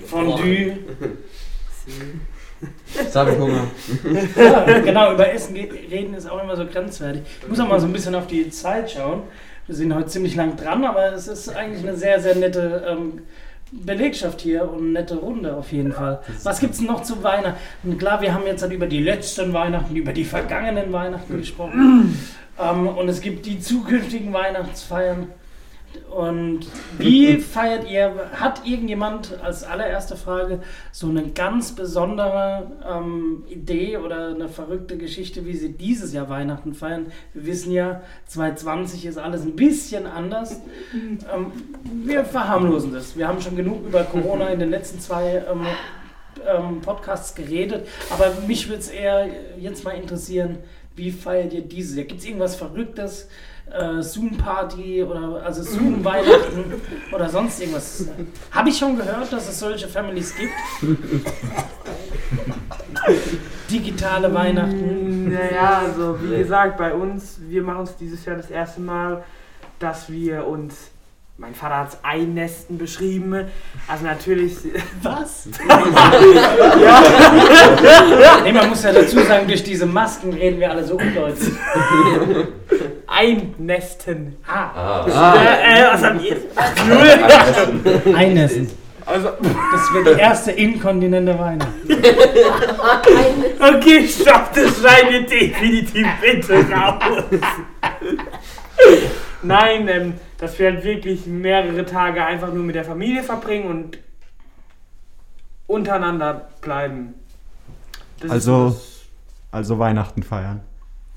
Fondue. <laughs> <laughs> Jetzt habe ich Hunger. Ja, <laughs> genau, über Essen geht, reden ist auch immer so grenzwertig. Ich muss auch mal so ein bisschen auf die Zeit schauen. Wir sind heute ziemlich lang dran, aber es ist eigentlich eine sehr, sehr nette ähm, Belegschaft hier und eine nette Runde auf jeden Fall. Was gibt's denn noch zu Weihnachten? Klar, wir haben jetzt halt über die letzten Weihnachten, über die vergangenen Weihnachten gesprochen. <clears throat> ähm, und es gibt die zukünftigen Weihnachtsfeiern. Und wie feiert ihr, hat irgendjemand als allererste Frage so eine ganz besondere ähm, Idee oder eine verrückte Geschichte, wie sie dieses Jahr Weihnachten feiern? Wir wissen ja, 2020 ist alles ein bisschen anders. Ähm, wir verharmlosen das. Wir haben schon genug über Corona in den letzten zwei ähm, ähm, Podcasts geredet, aber mich würde es eher jetzt mal interessieren, wie feiert ihr dieses Jahr? Gibt es irgendwas Verrücktes? Äh, Zoom-Party oder also Zoom-Weihnachten <laughs> oder sonst irgendwas. Habe ich schon gehört, dass es solche Families gibt. <laughs> Digitale Weihnachten. Naja, also wie gesagt, bei uns, wir machen es dieses Jahr das erste Mal, dass wir uns, mein Vater hat es Einnästen beschrieben, also natürlich, <laughs> Was? ja, Nee, man muss ja dazu sagen, durch diese Masken reden wir alle so undeutlich. Einnästen. Ah, Ah, Äh, äh, was habt ihr? Einnässen. Also, Das wird die erste inkontinente Weihnachten. Eine okay, stopp, das schneiden wir definitiv bitte raus. Nein, ähm, dass wir halt wirklich mehrere Tage einfach nur mit der Familie verbringen und untereinander bleiben. Das Also- Also Weihnachten feiern.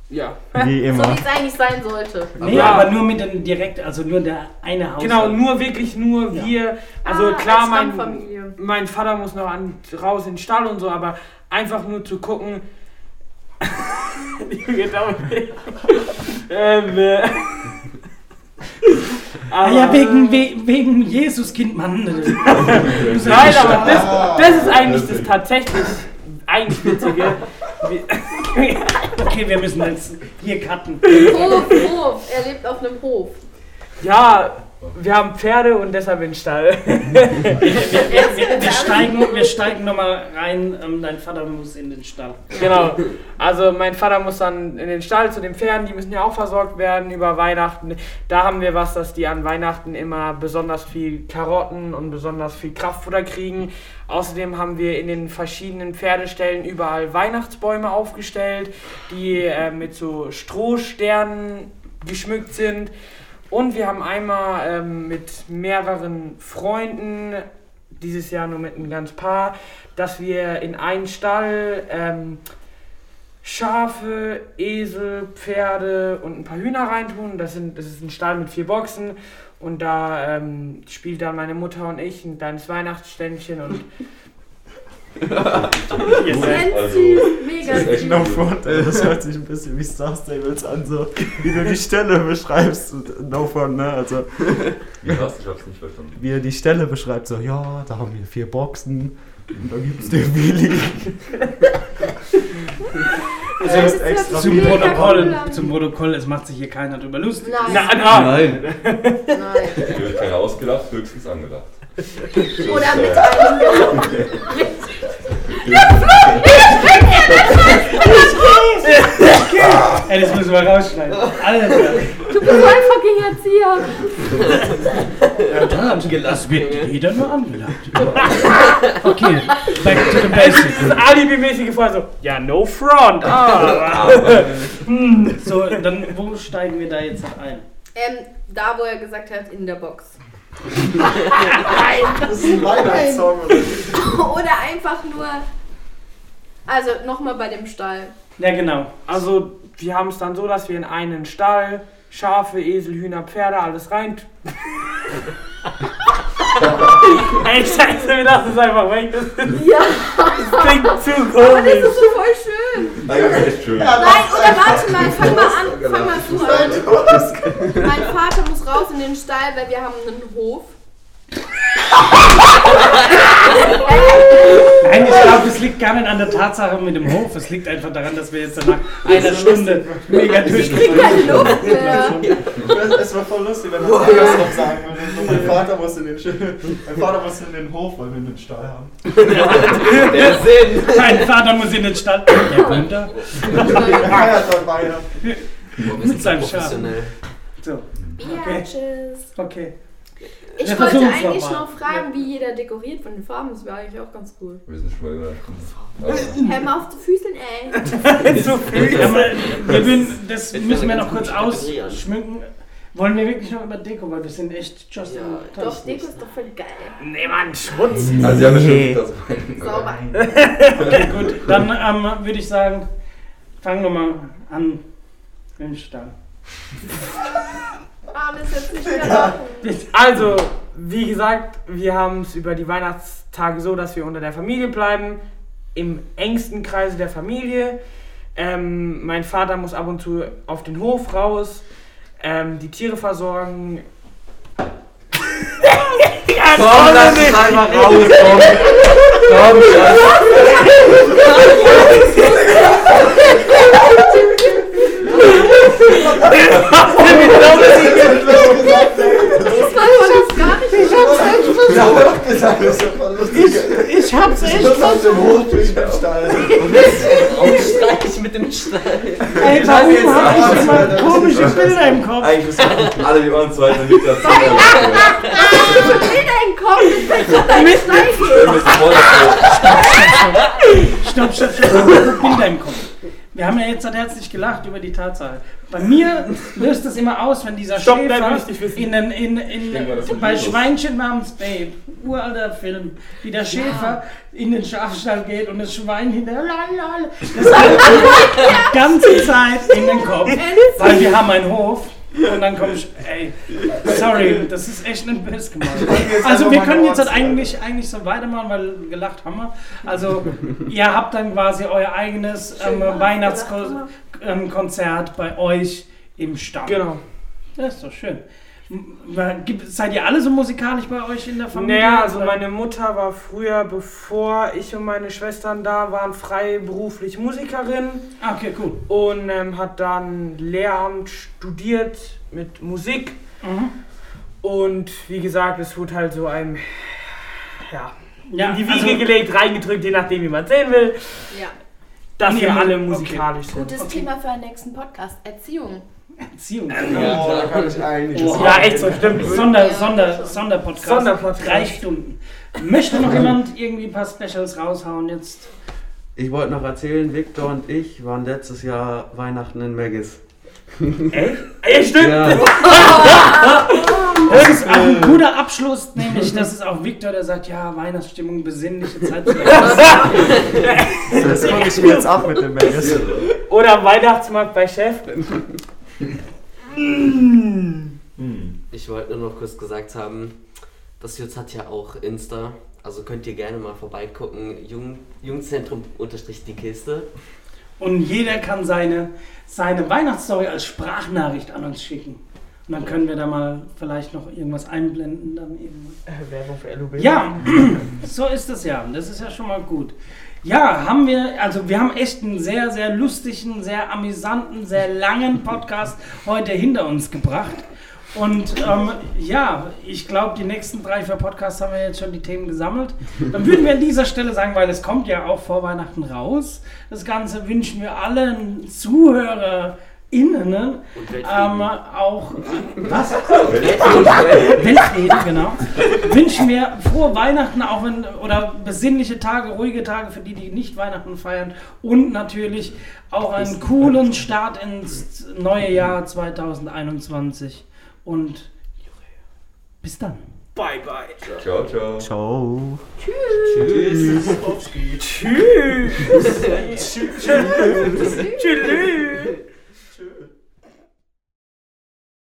Ja. Wie so immer. wie es eigentlich sein sollte. Nee, Ja. aber nur mit den direkt, also nur der eine Haushalt. Genau, nur wirklich nur Ja. wir. Also Ah, klar, als mein, mein Vater muss noch an, raus in den Stall und so, aber einfach nur zu gucken. <laughs> genau. ähm, äh, <laughs> Ah ja, wegen, we, wegen Jesuskind, Mann. <laughs> Nein, aber das, das ist eigentlich das tatsächlich eigentlich Witzige. Wir- <laughs> Okay, wir müssen jetzt hier cutten. Hof, Hof. Er lebt auf einem Hof. ja, wir haben Pferde und deshalb in den Stall. Wir, wir, wir, wir steigen, wir steigen nochmal rein. Ähm, dein Vater muss in den Stall. Genau. Also mein Vater muss dann in den Stall zu den Pferden, die müssen ja auch versorgt werden über Weihnachten. Da haben wir was, dass die an Weihnachten immer besonders viel Karotten und besonders viel Kraftfutter kriegen. Außerdem haben wir in den verschiedenen Pferdeställen überall Weihnachtsbäume aufgestellt, die äh, mit so Strohsternen geschmückt sind. Und wir haben einmal ähm, mit mehreren Freunden, dieses Jahr nur mit ein ganz paar, dass wir in einen Stall ähm, Schafe, Esel, Pferde und ein paar Hühner reintun. Das, sind, das ist ein Stall mit vier Boxen. Und da ähm, spielt dann meine Mutter und ich ein kleines Weihnachtsständchen und <laughs> <laughs> Ganz Also, mega das ist echt. No front, ey, das hört sich ein bisschen wie Star Stables an, so wie du die Stelle beschreibst. No front, ne? Also, Wie war's? Ich hab's nicht verstanden. wie er die Stelle beschreibt, so, ja, da haben wir vier Boxen und da gibt's den Willi. <laughs> Das ist ist extra Zum Protokoll, zum Protokoll, es macht sich hier keiner drüber lustig. Nein, na, Nein. nein. <laughs> Hier wird keiner ausgelacht, höchstens angelacht. <laughs> Oder mit einem Ey, das müssen wir rausschneiden. Alter. Du bist ein fucking Erzieher. Das wird jeder nur angelacht. Okay, back to the basics. das Alibi-mäßige Frage so, ja, no front. Ah. Hm, So, dann wo steigen wir da jetzt ein? Ähm, da wo er gesagt hat, in der Box. Das ist ein Weihnachtssong. Oder einfach nur. Also nochmal bei dem Stall. Ja, genau. Also, wir haben es dann so, dass wir in einen Stall Schafe, Esel, Hühner, Pferde, alles rein. <laughs> Ey, scheiße, mir das ist einfach weg. Das Ja, klingt zu aber das komisch. ist so voll schön. Nein, oder warte mal, fang mal an, fang mal du an. Mein Vater muss raus in den Stall, weil wir haben einen Hof. Nein, ich glaube, es liegt gar nicht an der Tatsache mit dem Hof. Es liegt einfach daran, dass wir jetzt nach einer Stunde mega Luft mehr. Es war voll lustig, wenn er das noch sagen würde. Mein, Vater muss in den mein Vater muss in den Hof, weil wir einen Stall haben. Der Sinn. Mein Vater muss in den Stall. Der. Ja, dabei. ja. Wir Mit sind seinem professionell. So, Bitches. okay. Ich Wir wollte eigentlich noch mal. fragen, wie jeder dekoriert von den Farben. Das wäre eigentlich auch ganz cool. Wir sind schon mal über. Hör mal auf zu füßeln, ey. <laughs> so viel. Ja, aber wir würden, das müssen wir noch kurz ausschmücken. Wollen wir wirklich noch über Deko, weil wir sind echt just Ja, Doch. Deko ist doch voll geil. Nee, Mann, Schmutz. <laughs> Also, ja, bestimmt das <laughs> Sauber. Okay, gut. Dann ähm, würde ich sagen, fang nochmal an. Im Stall. Jetzt nicht. Also, wie gesagt, wir haben es über die Weihnachtstage so, dass wir unter der Familie bleiben, im engsten Kreise der Familie. Ähm, mein Vater muss ab und zu auf den Hof raus, ähm, die Tiere versorgen. Komm, lass es einfach raus, komm. Komm, Schatz. Das war das gar nicht. Ich hab's echt Ja, auch gesagt, das ist voll lustig. Ich hab's dem Hof durch den Stall. <laughs> Streich mit dem Stall. Ey, warum hab ich immer komische Bilder im Kopf? Eigentlich müssen alle die anderen zwei sind wieder zu. <laughs> Bilder im Kopf. Ich so. Stopp, stopp, stopp. Bilder im Kopf. Wir haben ja jetzt halt herzlich gelacht über die Tatsache. Bei mir löst es immer aus, wenn dieser Stopp, nein, Schäfer ich nicht wissen. in, in, in, das ist bei. Schweinchen namens Babe, uralter Film, wie der Schäfer in den Schafstall geht und das Schwein hinterher, lalala. <laughs> Das geht die ganze Zeit in den Kopf, weil wir haben einen Hof. Und dann komme ich, ey, sorry, das ist echt nicht böse gemeint. Also wir können jetzt halt eigentlich, eigentlich so weitermachen, weil gelacht haben wir. Also ihr habt dann quasi euer eigenes ähm, Weihnachtskonzert bei euch im Stamm. Genau. Das ist doch schön. Seid ihr alle so musikalisch bei euch in der Familie? Naja, also meine Mutter war früher, bevor ich und meine Schwestern da waren, freiberuflich Musikerin Ah, Okay, cool. und ähm, hat dann Lehramt studiert mit Musik. Mhm. Und wie gesagt, es wurde halt so ein, ja, Ja, in die Wiege also- gelegt, reingedrückt, je nachdem, wie man sehen will, Ja. dass Nee, wir alle okay. musikalisch sind. Gutes Thema für einen nächsten Podcast. Erziehung. Erziehung. Oh, da kann ich einiges Oh. Ja, echt so, stimmt. Sonder, Ja. Sonder, Sonderpodcast. Sonderpodcast. Drei Stunden. Möchte noch jemand irgendwie ein paar Specials raushauen jetzt? Ich wollte noch erzählen, Victor und ich waren letztes Jahr Weihnachten in Maggis. Ey, <laughs> stimmt! Ja, Das ist auch ein guter Abschluss, nämlich das ist auch Victor, der sagt, ja, Weihnachtsstimmung, besinnliche Zeit. <laughs> Das konnte ich mir jetzt ab mit dem Magus. Oder Weihnachtsmarkt bei Chef. Ich wollte nur noch kurz gesagt haben, das Jutz hat ja auch Insta. Also könnt ihr gerne mal vorbeigucken. Jung, Jugendzentrum unterstrich die Kiste. Und jeder kann seine, seine Weihnachtsstory als Sprachnachricht an uns schicken. Und dann können wir da mal vielleicht noch irgendwas einblenden. Dann irgendwann. Äh, Werbung für LUB. Ja, <clears throat> so ist es ja. Das ist ja schon mal gut. Ja, haben wir, also wir haben echt einen sehr, sehr lustigen, sehr amüsanten, sehr langen Podcast heute hinter uns gebracht. Und ähm, ja, ich glaube, die nächsten drei, vier Podcasts haben wir jetzt schon die Themen gesammelt. Dann würden wir an dieser Stelle sagen, weil es kommt ja auch vor Weihnachten raus. Das Ganze wünschen wir allen ZuhörerInnen Und ähm, auch. Was? Weltfrieden, genau. Wünschen wir frohe Weihnachten, auch wenn, oder besinnliche Tage, ruhige Tage für die, die nicht Weihnachten feiern. Und natürlich auch einen coolen Start ins neue Jahr 2021. Und bis dann. Bye, bye. Ciao, ciao. Ciao. Tschüss. Tschüss. Tschüss. Tschüss.